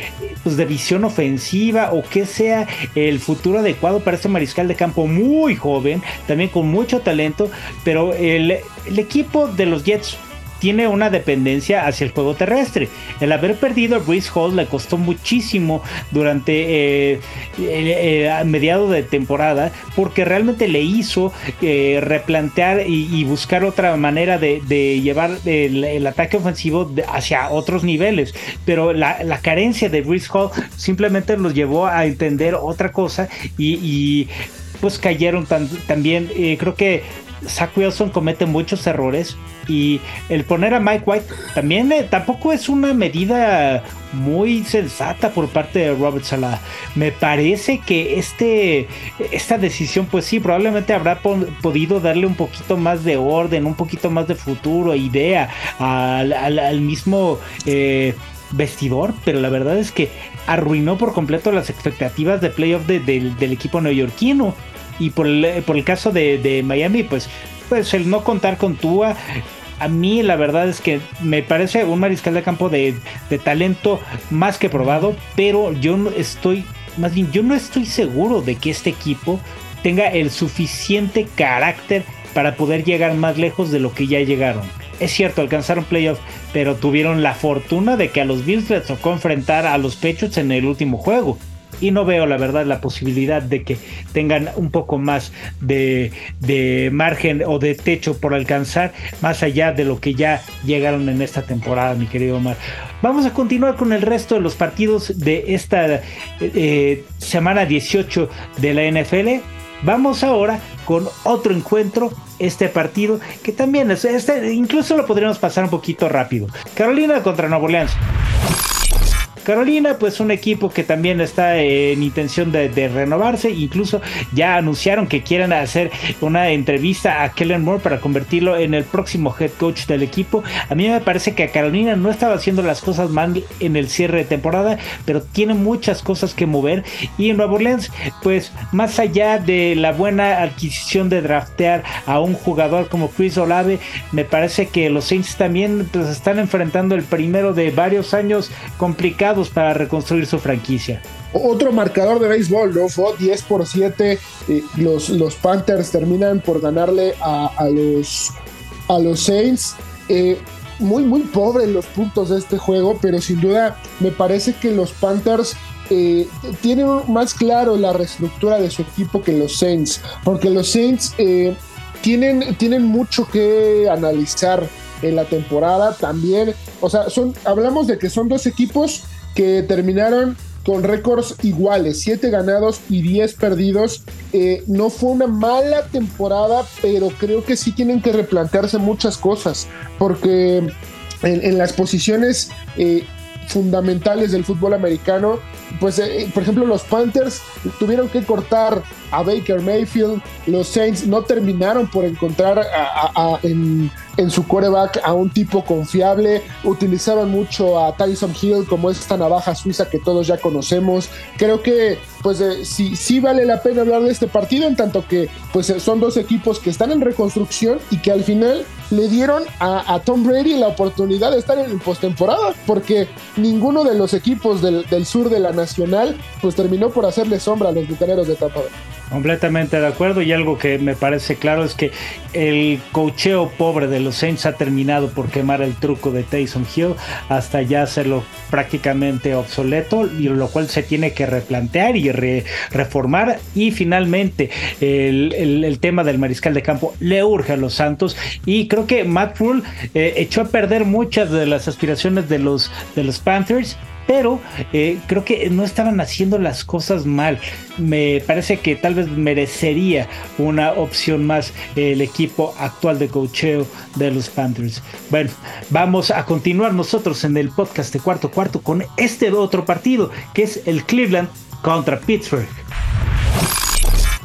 pues de visión ofensiva o que sea el futuro adecuado para este mariscal de campo muy joven, también con mucho talento, pero el, el equipo de los Jets tiene una dependencia hacia el juego terrestre. El haber perdido a Breeze Hall le costó muchísimo durante eh, el, mediado de temporada porque realmente le hizo eh, replantear y, buscar otra manera de, llevar el, ataque ofensivo hacia otros niveles. Pero la, carencia de Breeze Hall simplemente los llevó a entender otra cosa y, pues cayeron también. Eh, creo que Zach Wilson comete muchos errores y el poner a Mike White también eh, tampoco es una medida muy sensata por parte de Robert Salah. Me parece que este, esta decisión, pues sí, probablemente habrá podido darle un poquito más de orden, un poquito más de futuro, idea al, mismo eh, vestidor, pero la verdad es que arruinó por completo las expectativas de playoff del equipo neoyorquino. Y por el, caso de, Miami, pues, pues el no contar con Tua a mí la verdad es que me parece un mariscal de campo de, talento más que probado, pero yo no estoy, más bien, yo no estoy seguro de que este equipo tenga el suficiente carácter para poder llegar más lejos de lo que ya llegaron. Es cierto, alcanzaron playoff, pero tuvieron la fortuna de que a los Bills les tocó enfrentar a los Pechos en el último juego y no veo la verdad la posibilidad de que tengan un poco más de, margen o de techo por alcanzar más allá de lo que ya llegaron en esta temporada, mi querido Omar. Vamos a continuar con el resto de los partidos de esta eh, semana 18 de la NFL. Vamos ahora con otro encuentro, este partido que también es, este, incluso lo podríamos pasar un poquito rápido. Carolina contra Nuevo Orleans. Carolina, pues un equipo que también está en intención de, renovarse, incluso ya anunciaron que quieren hacer una entrevista a Kellen Moore para convertirlo en el próximo head coach del equipo. A mí me parece que Carolina no estaba haciendo las cosas mal en el cierre de temporada, pero tiene muchas cosas que mover. Y en Nueva Orleans, pues más allá de la buena adquisición de draftear a un jugador como Chris Olave, me parece que los Saints también pues, están enfrentando el primero de varios años complicados para reconstruir su franquicia. Otro marcador de béisbol, ¿no? Fue 10 por 7. los, los Panthers terminan por ganarle a, los, a los Saints. Eh, muy, muy pobre los puntos de este juego, pero sin duda me parece que los Panthers eh, tienen más claro la reestructura de su equipo que los Saints, porque los Saints eh, tienen, tienen mucho que analizar en la temporada también. O sea, son, hablamos de que son dos equipos que terminaron con récords iguales, 7 ganados y 10 perdidos. Eh, no fue una mala temporada, pero creo que sí tienen que replantearse muchas cosas, porque en, las posiciones eh, fundamentales del fútbol americano, pues eh, por ejemplo los Panthers tuvieron que cortar a Baker Mayfield, los Saints no terminaron por encontrar en, en, su coreback a un tipo confiable, utilizaban mucho a Tyson Hill como esta navaja suiza que todos ya conocemos. Creo que pues eh, sí, sí vale la pena hablar de este partido en tanto que pues eh, son dos equipos que están en reconstrucción y que al final le dieron a, Tom Brady la oportunidad de estar en postemporada porque ninguno de los equipos del, del sur de la pues terminó por hacerle sombra a los bucaneros de Tampa. Completamente de acuerdo y algo que me parece claro es que el cocheo pobre de los Saints ha terminado por quemar el truco de Taysom Hill hasta ya hacerlo prácticamente obsoleto y lo cual se tiene que replantear y reformar y finalmente el, tema del mariscal de campo le urge a los Santos y creo que Matt Rule eh, echó a perder muchas de las aspiraciones de los, de los Panthers pero eh, creo que no estaban haciendo las cosas mal. Me parece que tal vez merecería una opción más el equipo actual de cocheo de los Panthers. Bueno, vamos a continuar nosotros en el podcast de cuarto cuarto con este otro partido que es el Cleveland contra Pittsburgh.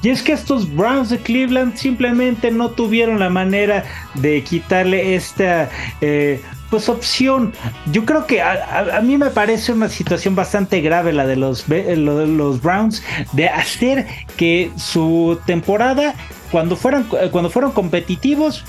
Y es que estos Browns de Cleveland simplemente no tuvieron la manera de quitarle esta eh, pues opción. Yo creo que a, mí me parece una situación bastante grave la de los, los Browns de hacer que su temporada cuando fueron, cuando fueron competitivos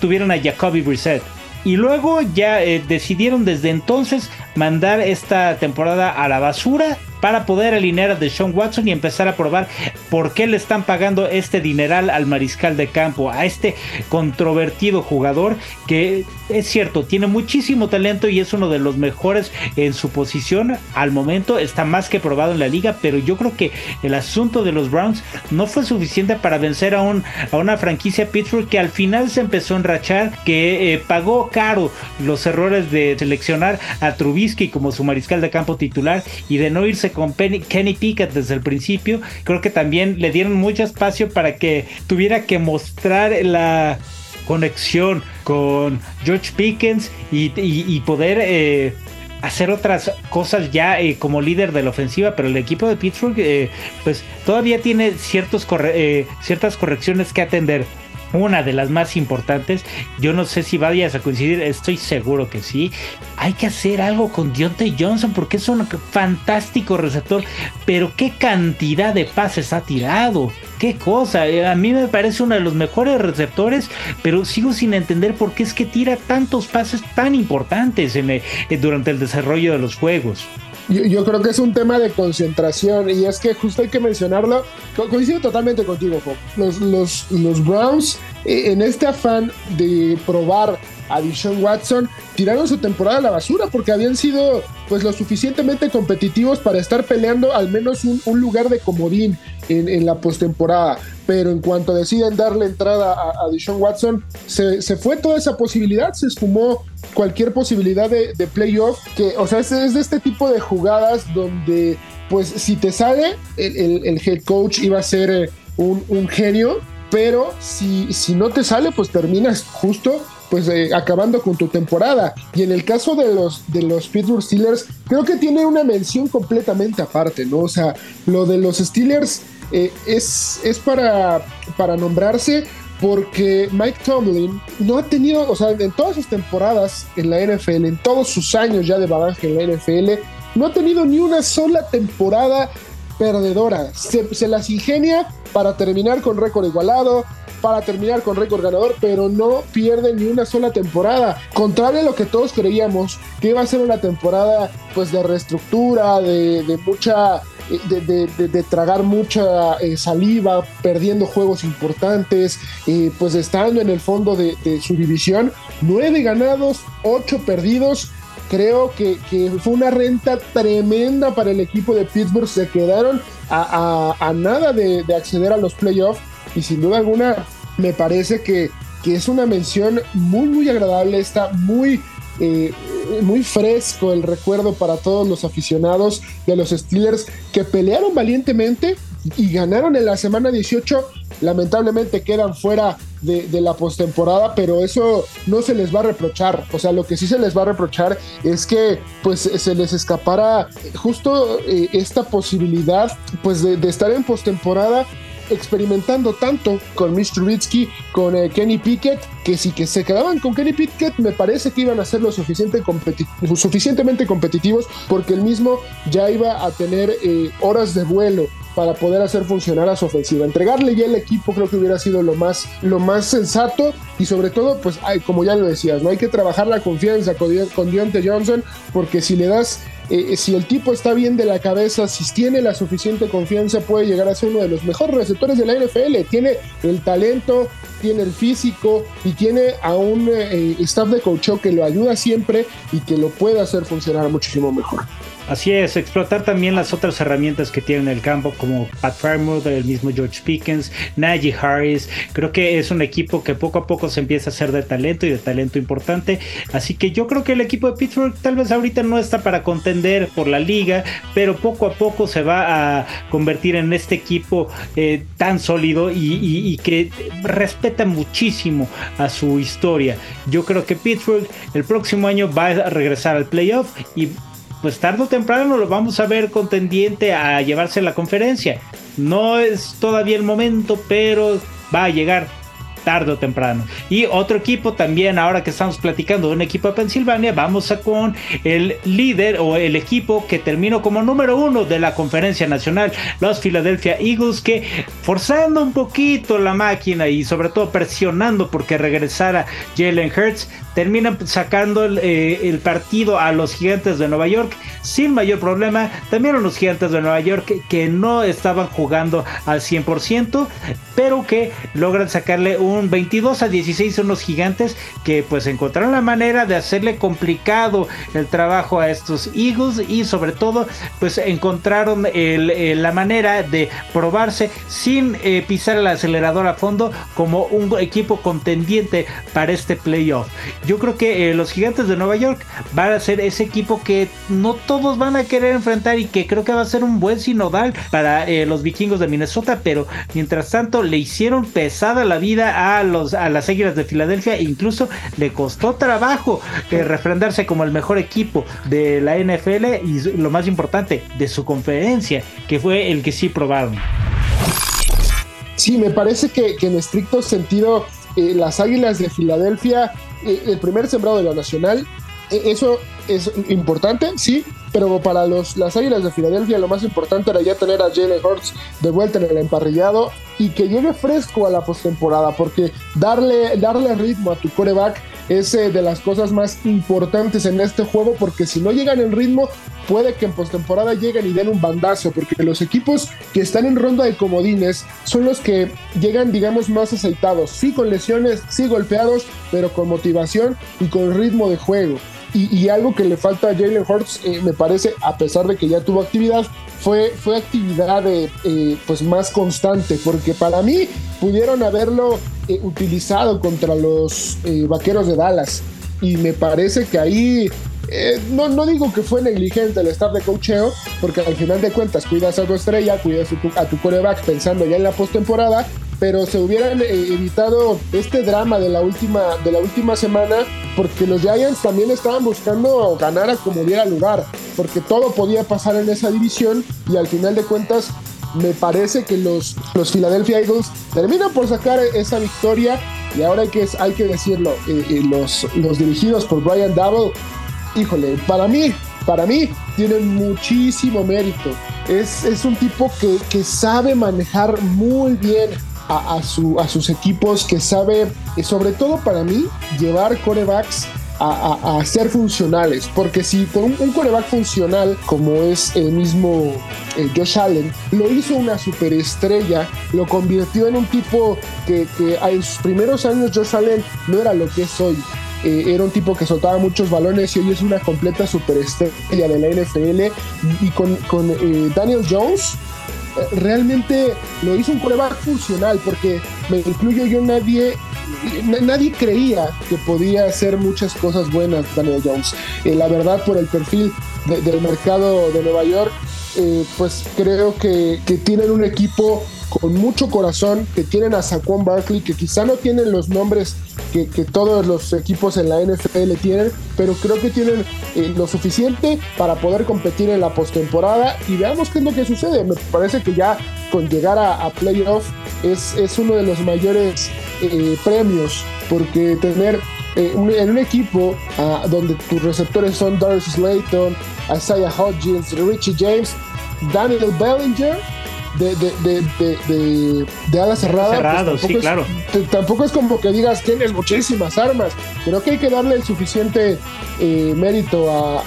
tuvieron a Jacoby Brissett. Y luego ya eh, decidieron desde entonces mandar esta temporada a la basura para poder alinear a Deshaun Watson y empezar a probar por qué le están pagando este dineral al mariscal de campo, a este controvertido jugador que es cierto, tiene muchísimo talento y es uno de los mejores en su posición al momento, está más que probado en la liga, pero yo creo que el asunto de los Browns no fue suficiente para vencer a, un, a una franquicia Pittsburgh que al final se empezó a enrachar, que eh, pagó caro los errores de seleccionar a Trubisky como su mariscal de campo titular y de no irse con Kenny Pickett desde el principio. Creo que también le dieron mucho espacio para que tuviera que mostrar la conexión con George Pickens y, poder eh, hacer otras cosas ya eh, como líder de la ofensiva, pero el equipo de Pittsburgh eh, pues todavía tiene ciertos ciertas correcciones que atender una de las más importantes. Yo no sé si vayas a coincidir, estoy seguro que sí. Hay que hacer algo con Deontay Johnson porque es un fantástico receptor, pero qué cantidad de pases ha tirado. Qué cosa, eh, a mí me parece uno de los mejores receptores, pero sigo sin entender por qué es que tira tantos pases tan importantes eh, durante el desarrollo de los juegos. Yo, creo que es un tema de concentración y es que justo hay que mencionarlo. coincido totalmente contigo, Los, los, los Browns, en este afán de probar a Dishon Watson, tiraron su temporada a la basura porque habían sido pues lo suficientemente competitivos para estar peleando al menos un, un lugar de comodín en, la postemporada. Pero en cuanto deciden darle entrada a, a Watson, se, fue toda esa posibilidad, se esfumó cualquier posibilidad de, playoff, que, o sea, es, de este tipo de jugadas donde, pues, si te sale, el, head coach iba a ser eh, un, genio, pero si, si no te sale, pues terminas justo pues eh, acabando con tu temporada. Y en el caso de los, de los Pittsburgh Steelers, creo que tiene una mención completamente aparte, ¿no? O sea, lo de los Steelers eh, es, es para, para nombrarse porque Mike Tomlin no ha tenido, o sea, en todas sus temporadas en la NFL, en todos sus años ya de bagaje en la NFL, no ha tenido ni una sola temporada perdedora. Se, las ingenia para terminar con récord igualado, para terminar con récord ganador, pero no pierde ni una sola temporada. Contrario a lo que todos creíamos, que iba a ser una temporada pues de reestructura, de, mucha de, tragar mucha eh, saliva, perdiendo juegos importantes, pues estando en el fondo de, su división. Nueve ganados, ocho perdidos. Creo que, fue una renta tremenda para el equipo de Pittsburgh. Se quedaron a, nada de, acceder a los playoffs y sin duda alguna me parece que, que es una mención muy, muy agradable. Está muy eh, muy fresco el recuerdo para todos los aficionados de los Steelers que pelearon valientemente y ganaron en la semana 18. Lamentablemente quedan fuera de, la postemporada, pero eso no se les va a reprochar. O sea, lo que sí se les va a reprochar es que pues se les escapara justo eh, esta posibilidad pues de, estar en postemporada experimentando tanto con Mitch Trubisky, con eh, Kenny Pickett, que si que se quedaban con Kenny Pickett, me parece que iban a ser lo suficiente suficientemente competitivos porque el mismo ya iba a tener eh, horas de vuelo para poder hacer funcionar a su ofensiva. Entregarle ya el equipo creo que hubiera sido lo más, lo más sensato y sobre todo, pues hay, como ya lo decías, no hay que trabajar la confianza con, con Deontay Johnson porque si le das eh, si el tipo está bien de la cabeza, si tiene la suficiente confianza, puede llegar a ser uno de los mejores receptores de la NFL. Tiene el talento, tiene el físico y tiene a un eh, staff de coach que lo ayuda siempre y que lo puede hacer funcionar muchísimo mejor. Así es, explotar también las otras herramientas que tiene en el campo, como Pat Farmer, el mismo George Pickens, Najee Harris. Creo que es un equipo que poco a poco se empieza a hacer de talento y de talento importante. Así que yo creo que el equipo de Pittsburgh tal vez ahorita no está para contender por la liga, pero poco a poco se va a convertir en este equipo eh, tan sólido y, que respeta muchísimo a su historia. Yo creo que Pittsburgh el próximo año va a regresar al playoff y pues tarde o temprano lo vamos a ver contendiente a llevarse la conferencia. No es todavía el momento, pero va a llegar tarde o temprano. Y otro equipo también, ahora que estamos platicando de un equipo de Pensilvania, vamos a con el líder o el equipo que terminó como número uno de la conferencia nacional, los Philadelphia Eagles, que forzando un poquito la máquina y sobre todo presionando porque regresara Jalen Hurts, terminan sacando eh, el, partido a los gigantes de Nueva York sin mayor problema. También a los gigantes de Nueva York que, no estaban jugando al 100%, pero que logran sacarle un 22 a 16 a unos gigantes que pues encontraron la manera de hacerle complicado el trabajo a estos Eagles y sobre todo pues encontraron la manera de probarse sin eh, pisar el acelerador a fondo como un equipo contendiente para este playoff yo creo que eh, los gigantes de Nueva York van a ser ese equipo que no todos van a querer enfrentar y que creo que va a ser un buen sinodal para eh, los vikingos de Minnesota, pero mientras tanto le hicieron pesada la vida a, los, a las Águilas de Filadelfia e incluso le costó trabajo eh, refrendarse como el mejor equipo de la NFL y lo más importante, de su conferencia, que fue el que sí probaron. Sí, me parece que, que en estricto sentido las Águilas de Filadelfia eh, el primer sembrado de la Nacional. Eh, eso es importante, sí, pero para los, las Águilas de Filadelfia lo más importante era ya tener a Jalen Hurts de vuelta en el emparrillado y que llegue fresco a la postemporada, porque darle, darle ritmo a tu coreback es eh, de las cosas más importantes en este juego, porque si no llegan en ritmo, puede que en postemporada lleguen y den un bandazo, porque los equipos que están en ronda de comodines son los que llegan, digamos, más aceitados, sí con lesiones, sí golpeados, pero con motivación y con ritmo de juego. Y, algo que le falta a Jalen Hurts, eh, me parece, a pesar de que ya tuvo actividad, fue, fue actividad de, eh, pues más constante, porque para mí pudieron haberlo eh, utilizado contra los vaqueros de Dallas. Y me parece que ahí no, no, digo que fue negligente el staff de cocheo, porque al final de cuentas cuidas a tu estrella, cuidas a tu, a tu coreback pensando ya en la postemporada, pero se hubieran eh, evitado este drama de la última de la última semana porque los Giants también estaban buscando ganar a como diera lugar porque todo podía pasar en esa división y al final de cuentas me parece que los, los Philadelphia Eagles terminan por sacar esa victoria y ahora hay que, hay que decirlo, eh, eh, los, los dirigidos por Brian Double, híjole, para mí, para mí tienen muchísimo mérito. Es, es un tipo que, que sabe manejar muy bien a, su, a sus equipos, que sabe, sobre todo para mí, llevar corebacks a, ser funcionales, porque si con un, coreback funcional como es el mismo eh, Josh Allen, lo hizo una superestrella, lo convirtió en un tipo que, en sus primeros años Josh Allen no era lo que es hoy. Eh, era un tipo que soltaba muchos balones y hoy es una completa superestrella de la NFL. Y, con, con Daniel Jones, realmente lo hizo un coreback funcional, porque me incluyo yo, nadie, nadie creía que podía hacer muchas cosas buenas Daniel Jones. Eh, la verdad, por el perfil del mercado de Nueva York, eh, pues creo que, que tienen un equipo con mucho corazón, que tienen a Saquon Barkley, que quizá no tienen los nombres que, todos los equipos en la NFL tienen, pero creo que tienen eh, lo suficiente para poder competir en la postemporada y veamos qué es lo que sucede. Me parece que ya con llegar a, playoff es, es, uno de los mayores eh, premios, porque tener eh, en un equipo ah, donde tus receptores son Darius Slayton, Isaiah Hodgins, Richie James, Daniel Bellinger, de, de, de, de ala cerrada. pues sí, claro. tampoco es como que digas tienes muchísimas armas. Creo que hay que darle el suficiente eh, mérito a,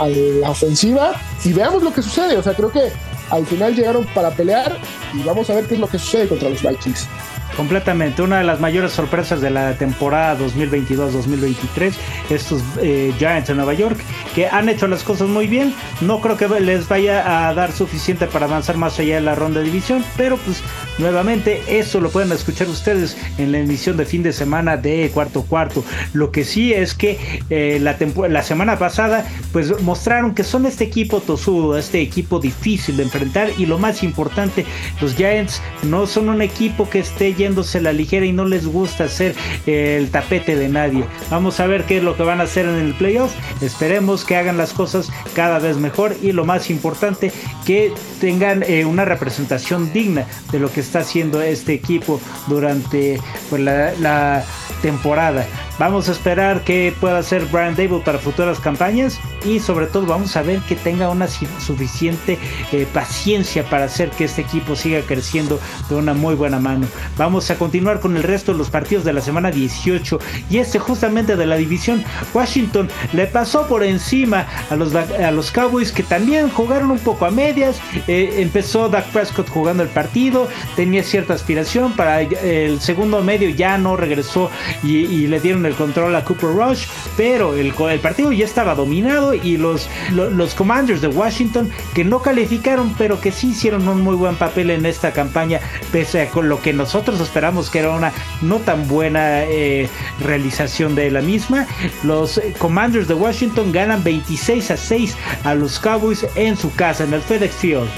a, la ofensiva y veamos lo que sucede. O sea, creo que al final llegaron para pelear y vamos a ver qué es lo que sucede contra los Vikings. Completamente, una de las mayores sorpresas de la temporada 2022-2023, estos eh, Giants de Nueva York, que han hecho las cosas muy bien. No creo que les vaya a dar suficiente para avanzar más allá de la ronda de división, pero pues nuevamente eso lo pueden escuchar ustedes en la emisión de fin de semana de cuarto cuarto. Lo que sí es que eh, la, la semana pasada pues mostraron que son este equipo tosudo, este equipo difícil de enfrentar y lo más importante, los Giants no son un equipo que esté la ligera y no les gusta hacer el tapete de nadie. Vamos a ver qué es lo que van a hacer en el playoff. Esperemos que hagan las cosas cada vez mejor y lo más importante, que tengan eh, una representación digna de lo que está haciendo este equipo durante pues, la temporada. Vamos a esperar que pueda hacer Brian Dable para futuras campañas y sobre todo vamos a ver que tenga una suficiente eh, paciencia para hacer que este equipo siga creciendo de una muy buena mano. Vamos a continuar con el resto de los partidos de la semana 18 y este justamente de la división Washington le pasó por encima a los, a los Cowboys que también jugaron un poco a medias. Eh, empezó Dak Prescott jugando el partido, tenía cierta aspiración para el segundo medio ya no regresó y, le dieron el control a Cooper Rush, pero el, partido ya estaba dominado y los, los, Commanders de Washington que no calificaron, pero que sí hicieron un muy buen papel en esta campaña, pese a con lo que nosotros esperamos que era una no tan buena eh, realización de la misma. Los Commanders de Washington ganan 26 a 6 a los Cowboys en su casa, en el FedEx Field.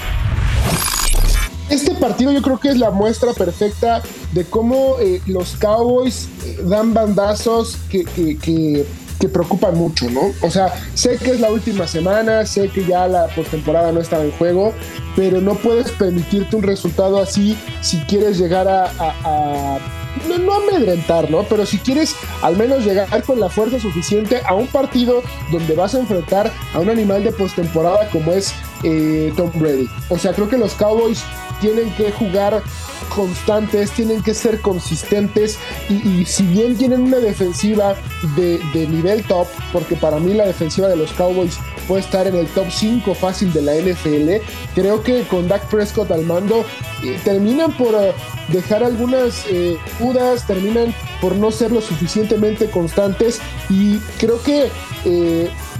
Este partido yo creo que es la muestra perfecta de cómo eh, los Cowboys eh, dan bandazos que, que, preocupan mucho, ¿no? O sea, sé que es la última semana, sé que ya la postemporada no está en juego, pero no puedes permitirte un resultado así si quieres llegar a no, no amedrentar, ¿no? Pero si quieres al menos llegar con la fuerza suficiente a un partido donde vas a enfrentar a un animal de postemporada como es eh, Tom Brady. O sea, creo que los Cowboys tienen que jugar constantes, tienen que ser consistentes y, si bien tienen una defensiva de, nivel top, porque para mí la defensiva de los Cowboys puede estar en el top 5 fácil de la NFL, creo que con Dak Prescott al mando eh, terminan por eh, dejar algunas eh, dudas, terminan por no ser lo suficientemente constantes y creo que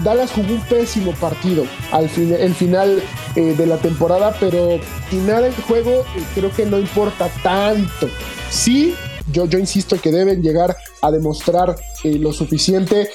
Dallas jugó un pésimo partido al final de la temporada, pero nada en juego creo que no importa tanto. Sí, yo, yo insisto que deben llegar a demostrar lo suficiente.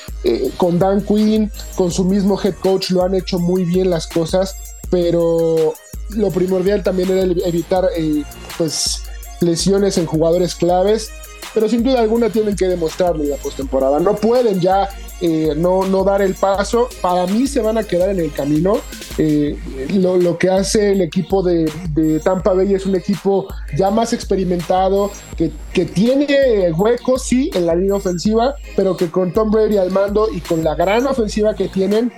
con Dan Quinn, con su mismo head coach, lo han hecho muy bien las cosas, pero lo primordial también era evitar eh, pues lesiones en jugadores claves, pero sin duda alguna tienen que demostrarlo en la postemporada. No pueden ya eh, no, no dar el paso. Para mí se van a quedar en el camino. Eh, lo, que hace el equipo de, Tampa Bay es un equipo ya más experimentado, que, que tiene huecos, sí, en la línea ofensiva, pero que con Tom Brady al mando y con la gran ofensiva que tienen,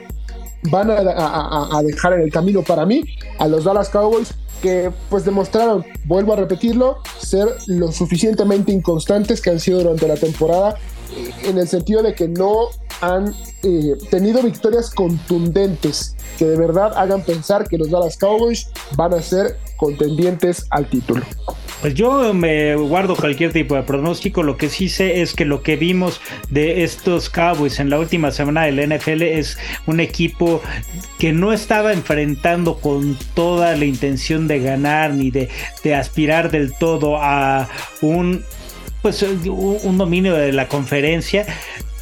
van a, dejar en el camino para mí a los Dallas Cowboys que pues demostraron, vuelvo a repetirlo, ser lo suficientemente inconstantes que han sido durante la temporada en el sentido de que no han eh, tenido victorias contundentes que de verdad hagan pensar que los Dallas Cowboys van a ser contendientes al título. Pues yo me guardo cualquier tipo de pronóstico. Lo que sí sé es que lo que vimos de estos Cowboys en la última semana del NFL es un equipo que no estaba enfrentando con toda la intención de ganar ni de, aspirar del todo a un pues un dominio de la conferencia.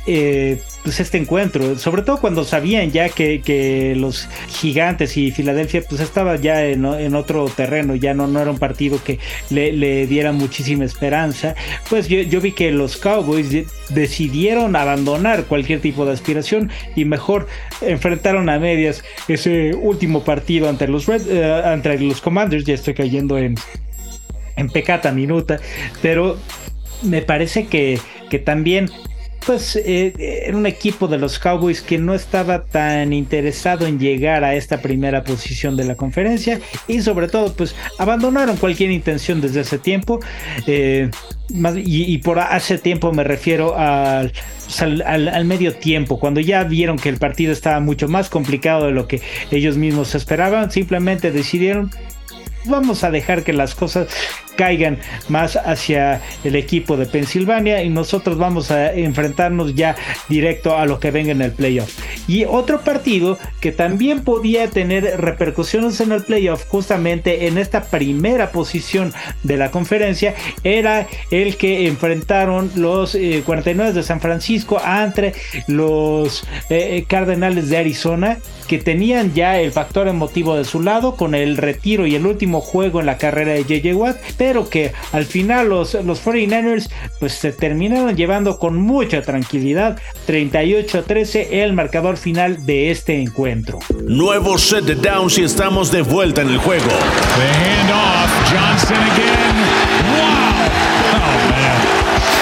Eh, pues este encuentro, sobre todo cuando sabían ya que, los gigantes y Filadelfia pues estaba ya en, otro terreno, ya no, era un partido que le, diera muchísima esperanza, pues yo, vi que los Cowboys decidieron abandonar cualquier tipo de aspiración y mejor enfrentaron a medias ese último partido ante los, Red, eh, los Commanders, ya estoy cayendo en, en pecata minuta, pero me parece que, que también pues eh, era un equipo de los Cowboys que no estaba tan interesado en llegar a esta primera posición de la conferencia y sobre todo pues abandonaron cualquier intención desde ese tiempo eh, y, por hace tiempo me refiero pues, al, al, medio tiempo, cuando ya vieron que el partido estaba mucho más complicado de lo que ellos mismos esperaban, simplemente decidieron vamos a dejar que las cosas caigan más hacia el equipo de Pensilvania y nosotros vamos a enfrentarnos ya directo a lo que venga en el playoff. Y otro partido que también podía tener repercusiones en el playoff justamente en esta primera posición de la conferencia era el que enfrentaron los 49 eh, de San Francisco entre los eh, eh, Cardenales de Arizona que tenían ya el factor emotivo de su lado con el retiro y el último juego en la carrera de JJ Watt, pero que al final los, los 49ers pues se terminaron llevando con mucha tranquilidad 38-13 el marcador final de este encuentro. Nuevo set de downs y estamos de vuelta en el juego. Johnson again. Wow. Oh,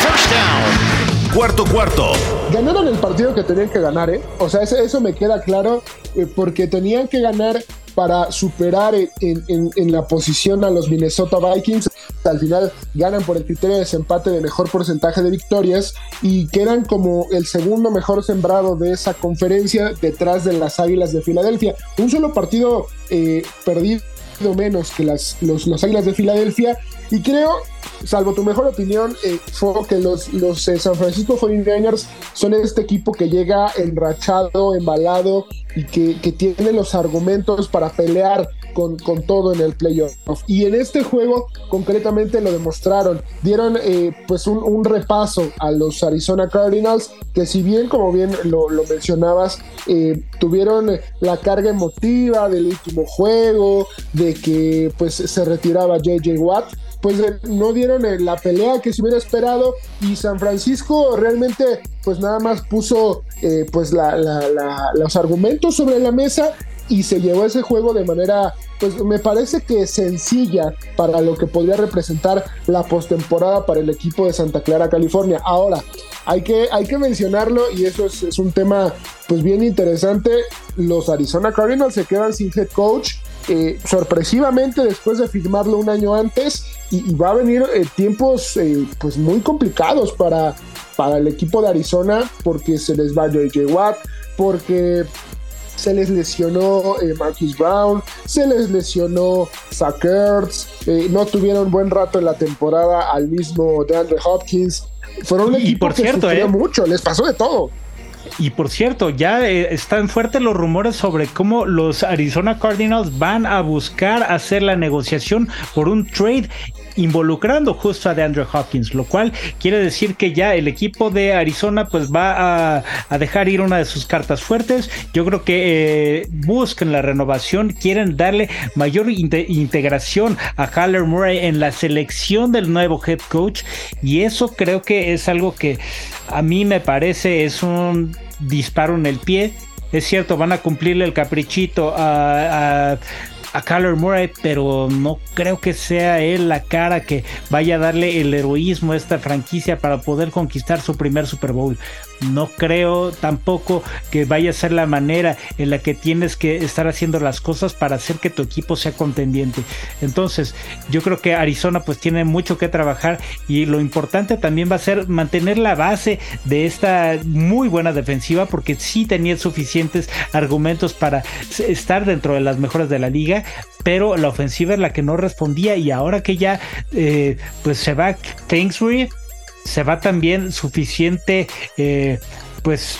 First down. Cuarto cuarto. Ganaron el partido que tenían que ganar, ¿eh? O sea, eso, eso me queda claro eh, porque tenían que ganar para superar en, la posición a los Minnesota Vikings. Al final ganan por el criterio de desempate de mejor porcentaje de victorias y quedan como el segundo mejor sembrado de esa conferencia detrás de las Águilas de Filadelfia. Un solo partido eh, perdido menos que las, los, Águilas de Filadelfia. Y creo salvo tu mejor opinión, eh, fue que los, los eh, San Francisco 49ers son este equipo que llega enrachado, embalado y que, tiene los argumentos para pelear con, todo en el playoff. Y en este juego concretamente lo demostraron. Dieron eh, pues un, repaso a los Arizona Cardinals que si bien como bien lo, mencionabas, tuvieron la carga emotiva del último juego, de que pues se retiraba JJ Watt, pues no dieron la pelea que se hubiera esperado y San Francisco realmente pues nada más puso eh, pues los argumentos sobre la mesa y se llevó ese juego de manera pues me parece que sencilla para lo que podría representar la postemporada para el equipo de Santa Clara, California. Ahora, hay que, hay que mencionarlo y eso es, un tema pues bien interesante. Los Arizona Cardinals se quedan sin head coach eh, sorpresivamente después de firmarlo un año antes y, va a venir eh, tiempos eh, pues muy complicados para, para el equipo de Arizona porque se les va JJ Watt, porque se les lesionó Marcus Brown, se les lesionó Zach no tuvieron buen rato en la temporada al mismo DeAndre Hopkins. Fueron un equipo por que cierto, mucho, les pasó de todo. Y por cierto, ya eh, están fuertes los rumores sobre cómo los Arizona Cardinals van a buscar hacer la negociación por un trade involucrando justo a DeAndre Hopkins, lo cual quiere decir que ya el equipo de Arizona pues va a, dejar ir una de sus cartas fuertes. Yo creo que eh, buscan la renovación, quieren darle mayor integración a Kyler Murray en la selección del nuevo head coach y eso creo que es algo que a mí me parece es un disparo en el pie. Es cierto, van a cumplirle el caprichito a Kyler Murray, pero no creo que sea él la cara que vaya a darle el heroísmo a esta franquicia para poder conquistar su primer Super Bowl. No creo tampoco que vaya a ser la manera en la que tienes que estar haciendo las cosas para hacer que tu equipo sea contendiente. Entonces, yo creo que Arizona pues tiene mucho que trabajar y lo importante también va a ser mantener la base de esta muy buena defensiva porque sí tenía suficientes argumentos para estar dentro de las mejores de la liga, pero la ofensiva es la que no respondía y ahora que ya eh, pues se va Kingsbury, se va también suficiente eh, pues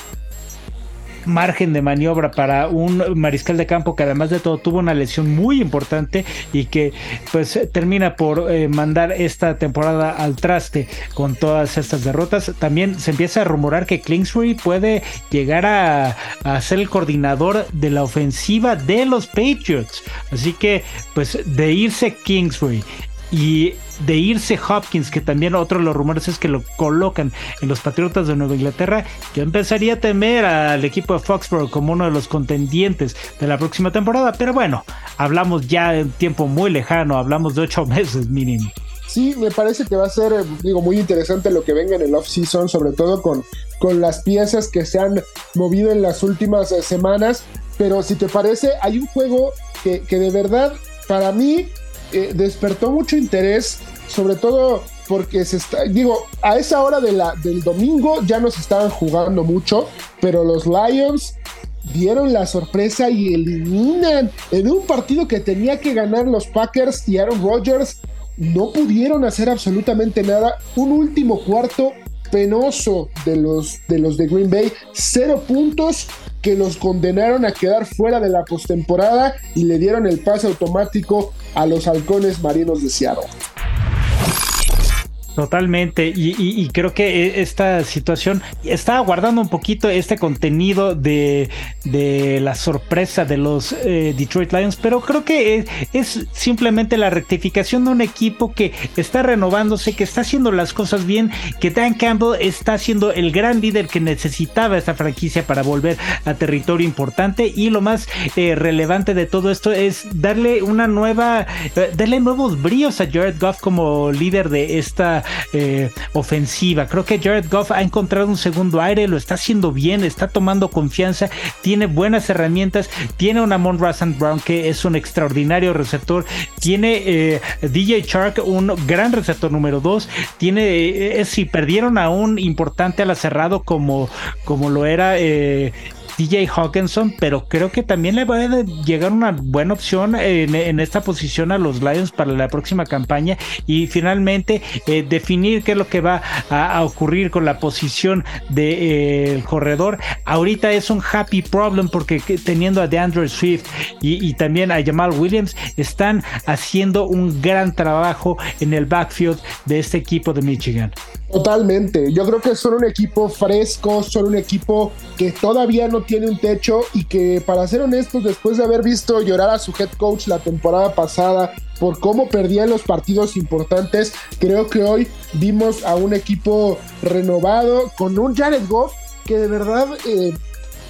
margen de maniobra para un mariscal de campo que además de todo tuvo una lesión muy importante y que pues termina por eh, mandar esta temporada al traste con todas estas derrotas. También se empieza a rumorar que Kingsbury puede llegar a, a ser el coordinador de la ofensiva de los Patriots. Así que pues de irse Kingsbury y de irse Hopkins, que también otro de los rumores es que lo colocan en los Patriotas de Nueva Inglaterra, yo empezaría a temer al equipo de Foxborough como uno de los contendientes de la próxima temporada, pero bueno, hablamos ya en tiempo muy lejano, hablamos de ocho [LAUGHS] meses mínimo. Sí, me parece que va a ser, digo, muy interesante lo que venga en el off-season, sobre todo con, con las piezas que se han movido en las últimas eh, semanas. Pero si te parece, hay un juego que, que de verdad, para mí, eh, despertó mucho interés, sobre todo porque se está, digo, a esa hora del domingo ya no se estaban jugando mucho, pero los Lions dieron la sorpresa y eliminan en un partido que tenía que ganar los Packers y Aaron Rodgers. No pudieron hacer absolutamente nada. Un último cuarto penoso de los de, los de Green Bay. Cero puntos que los condenaron a quedar fuera de la postemporada y le dieron el pase automático a los halcones marinos de Seattle. Totalmente, y, creo que e, esta situación está guardando un poquito este contenido de, la sorpresa de los eh, Detroit Lions, pero creo que es, simplemente la rectificación de un equipo que está renovándose, que está haciendo las cosas bien, que Dan Campbell está siendo el gran líder que necesitaba esta franquicia para volver a territorio importante y lo más eh, relevante de todo esto es darle una nueva, eh, darle nuevos bríos a Jared Goff como líder de esta eh, ofensiva. Creo que Jared Goff ha encontrado un segundo aire, lo está haciendo bien, está tomando confianza, tiene buenas herramientas, tiene un Amon Russell Brown que es un extraordinario receptor, tiene eh, DJ Shark, un gran receptor número 2, tiene, eh, si perdieron a un importante ala cerrado como, como lo era DJ Hawkinson, pero creo que también le va a llegar una buena opción en, esta posición a los Lions para la próxima campaña y finalmente eh, definir qué es lo que va a, ocurrir con la posición del de, eh, corredor. Ahorita es un happy problem porque teniendo a DeAndre Swift y, y también a Jamal Williams están haciendo un gran trabajo en el backfield de este equipo de Michigan. Totalmente. Yo creo que son un equipo fresco, son un equipo que todavía no tiene un techo y que, para ser honestos, después de haber visto llorar a su head coach la temporada pasada por cómo perdían los partidos importantes, creo que hoy vimos a un equipo renovado con un Jared Goff que de verdad. Eh,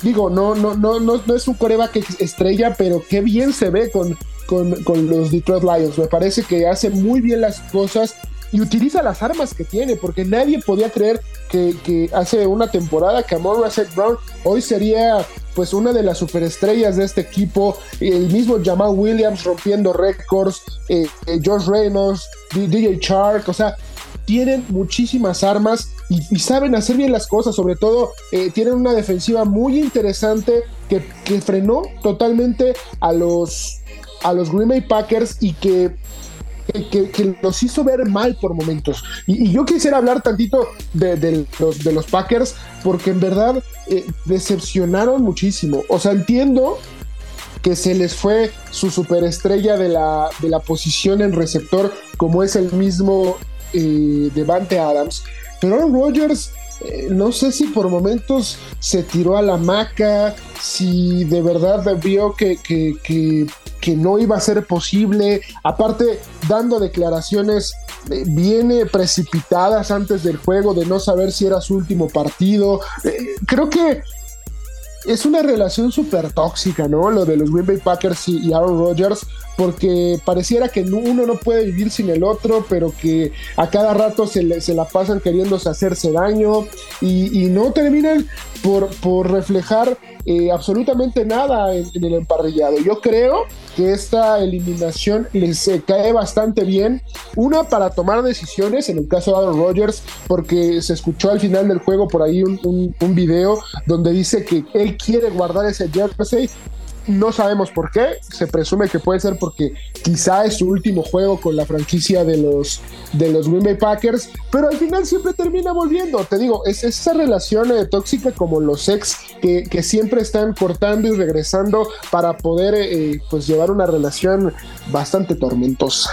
digo, no, no, no, no, no es un coreback estrella, pero qué bien se ve con, con, con, los Detroit Lions. Me parece que hace muy bien las cosas y utiliza las armas que tiene, porque nadie podía creer que, hace una temporada que Amor Russell Brown hoy sería pues una de las superestrellas de este equipo, el mismo Jamal Williams rompiendo récords, eh, eh, George Reynolds, DJ Shark, o sea, tienen muchísimas armas y, saben hacer bien las cosas, sobre todo eh, tienen una defensiva muy interesante que, que, frenó totalmente a los, a los Green Bay Packers y que que, los hizo ver mal por momentos. Y, yo quisiera hablar tantito de, los, Packers, porque en verdad eh, decepcionaron muchísimo. O sea, entiendo que se les fue su superestrella de la, de la posición en receptor, como es el mismo eh, Devante Adams. Pero Aaron Rodgers, eh, no sé si por momentos se tiró a la maca, si de verdad vio que que no iba a ser posible, aparte dando declaraciones eh, viene precipitadas antes del juego de no saber si era su último partido. Eh, creo que es una relación súper tóxica, ¿no? Lo de los Green Bay Packers y, Aaron Rodgers, porque pareciera que uno no puede vivir sin el otro, pero que a cada rato se, la pasan queriéndose hacerse daño y, no terminan por, por reflejar eh, absolutamente nada en, el emparrillado. Yo creo que esta eliminación les eh, cae bastante bien. Una para tomar decisiones, en el caso de Aaron Rodgers, porque se escuchó al final del juego por ahí un, un, un video donde dice que él quiere guardar ese jersey no sabemos por qué, se presume que puede ser porque quizá es su último juego con la franquicia de los, de los Green Bay Packers, pero al final siempre termina volviendo. Te digo, es esa relación eh, tóxica como los ex que, siempre están cortando y regresando para poder eh, pues llevar una relación bastante tormentosa.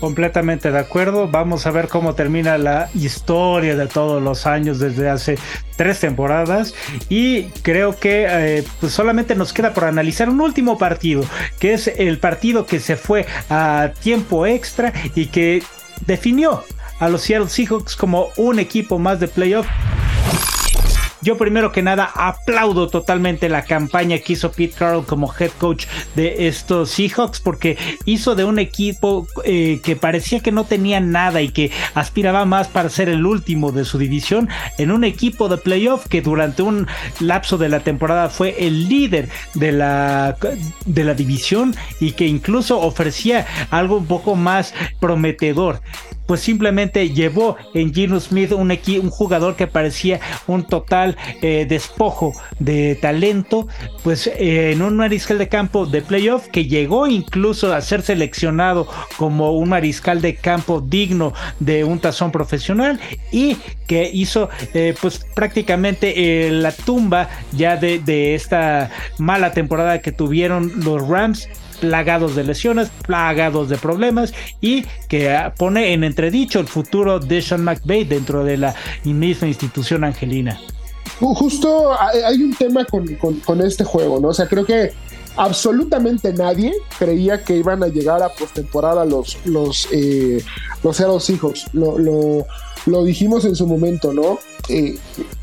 Completamente de acuerdo. Vamos a ver cómo termina la historia de todos los años desde hace tres temporadas. Y creo que eh, pues solamente nos queda por analizar un último partido, que es el partido que se fue a tiempo extra y que definió a los Seattle Seahawks como un equipo más de playoff. Yo primero que nada aplaudo totalmente la campaña que hizo Pete Carroll como head coach de estos Seahawks porque hizo de un equipo eh, que parecía que no tenía nada y que aspiraba más para ser el último de su división en un equipo de playoff que durante un lapso de la temporada fue el líder de la, de la división y que incluso ofrecía algo un poco más prometedor pues simplemente llevó en Gino Smith un, un jugador que parecía un total eh, despojo de talento, pues eh, en un mariscal de campo de playoff que llegó incluso a ser seleccionado como un mariscal de campo digno de un tazón profesional y que hizo eh, pues prácticamente la tumba ya de, de esta mala temporada que tuvieron los Rams plagados de lesiones, plagados de problemas y que pone en entredicho el futuro de Sean McVay dentro de la misma institución angelina. Justo hay un tema con, este juego, ¿no? O sea, creo que absolutamente nadie creía que iban a llegar a postemporada los, los, eh, los Seahawks. Lo, lo, dijimos en su momento, ¿no? Eh,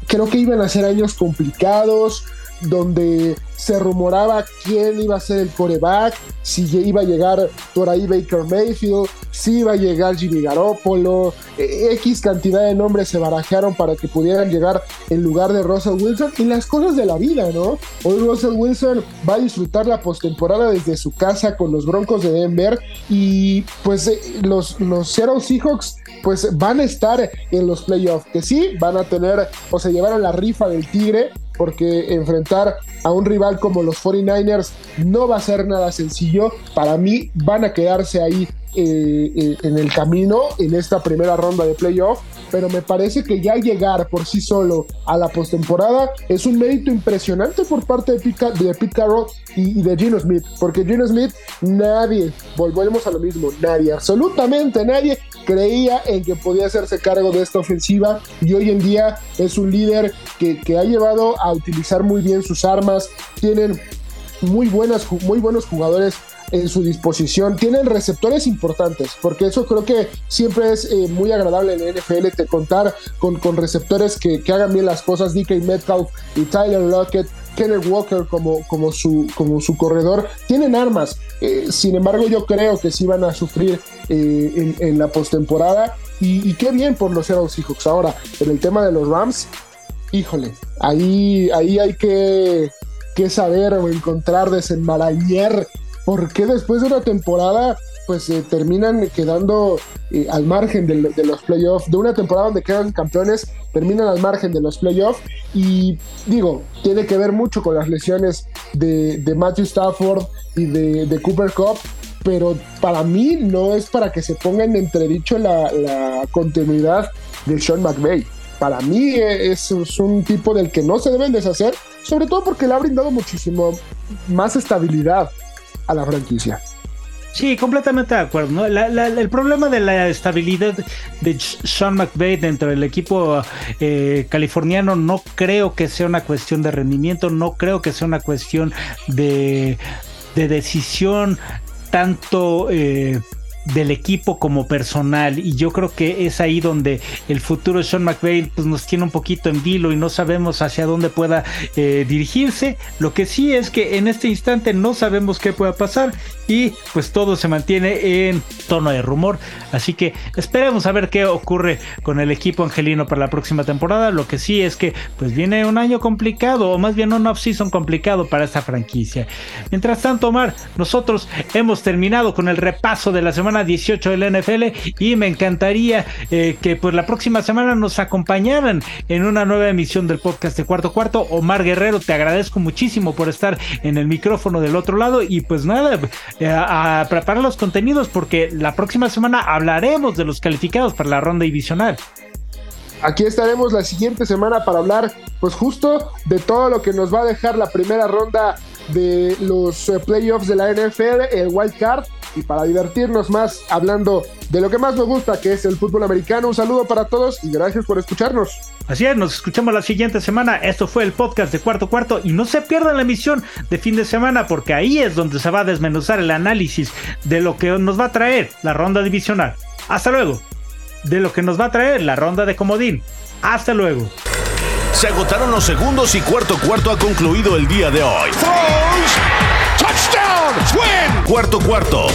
creo que iban a ser años complicados, donde se rumoraba quién iba a ser el coreback, si iba a llegar por ahí Baker Mayfield, si iba a llegar Jimmy Garoppolo, e, X cantidad de nombres se barajaron para que pudieran llegar en lugar de Russell Wilson y las cosas de la vida, ¿no? Hoy Russell Wilson va a disfrutar la postemporada desde su casa con los Broncos de Denver y pues eh, los, los Seattle Seahawks pues van a estar en los playoffs, que sí, van a tener o se llevaron la rifa del Tigre, porque enfrentar a un rival como los 49ers no va a ser nada sencillo. Para mí van a quedarse ahí en el camino en esta primera ronda de playoff, pero me parece que ya llegar por sí solo a la postemporada es un mérito impresionante por parte de Pete, de Pete Carroll y, de Gino Smith, porque Gino Smith nadie, volvemos a lo mismo, nadie, absolutamente nadie creía en que podía hacerse cargo de esta ofensiva y hoy en día es un líder que ha llevado a utilizar muy bien sus armas, tienen muy, buenas, muy buenos jugadores en su disposición. Tienen receptores importantes, porque eso creo que siempre es eh, muy agradable en el NFL te contar con, con receptores que, que, hagan bien las cosas. DK Metcalf y Tyler Lockett, Kenneth Walker como, como, su, como su corredor, tienen armas. Eh, sin embargo, yo creo que sí van a sufrir eh, en, la postemporada. Y, qué bien por los Seattle Seahawks. Ahora, en el tema de los Rams, híjole, ahí, ahí hay que, que saber o encontrar, desenmarañar. Porque después de una temporada pues se terminan quedando eh, al margen de, los playoffs, de una temporada donde quedan campeones, terminan al margen de los playoffs y digo, tiene que ver mucho con las lesiones de, Matthew Stafford y de, Cooper Cup, pero para mí no es para que se ponga en entredicho la, continuidad de Sean McVay. Para mí es, un tipo del que no se deben deshacer, sobre todo porque le ha brindado muchísimo más estabilidad a la franquicia. Sí, completamente de acuerdo. el problema de la estabilidad de Sean McVay dentro del equipo eh, californiano no creo que sea una cuestión de rendimiento, no creo que sea una cuestión de, decisión tanto... Eh, del equipo como personal y yo creo que es ahí donde el futuro de Sean McVay pues, nos tiene un poquito en vilo y no sabemos hacia dónde pueda eh, dirigirse. Lo que sí es que en este instante no sabemos qué pueda pasar y pues todo se mantiene en tono de rumor. Así que esperemos a ver qué ocurre con el equipo angelino para la próxima temporada. Lo que sí es que pues viene un año complicado o más bien un off-season complicado para esta franquicia. Mientras tanto, Omar, nosotros hemos terminado con el repaso de la semana 18 del NFL y me encantaría eh, que pues la próxima semana nos acompañaran en una nueva emisión del podcast de Cuarto Cuarto. Omar Guerrero, te agradezco muchísimo por estar en el micrófono del otro lado y pues nada, eh, a, preparar los contenidos porque la próxima semana hablaremos de los calificados para la ronda divisional. Aquí estaremos la siguiente semana para hablar, pues justo de todo lo que nos va a dejar la primera ronda de los eh, playoffs de la NFL, el wild card, y para divertirnos más hablando de lo que más nos gusta, que es el fútbol americano. Un saludo para todos y gracias por escucharnos. Así es, nos escuchamos la siguiente semana. Esto fue el podcast de Cuarto Cuarto y no se pierdan la emisión de fin de semana porque ahí es donde se va a desmenuzar el análisis de lo que nos va a traer la ronda divisional. Hasta luego. De lo que nos va a traer la ronda de comodín. Hasta luego. Se agotaron los segundos y cuarto cuarto ha concluido el día de hoy. Cuarto cuarto.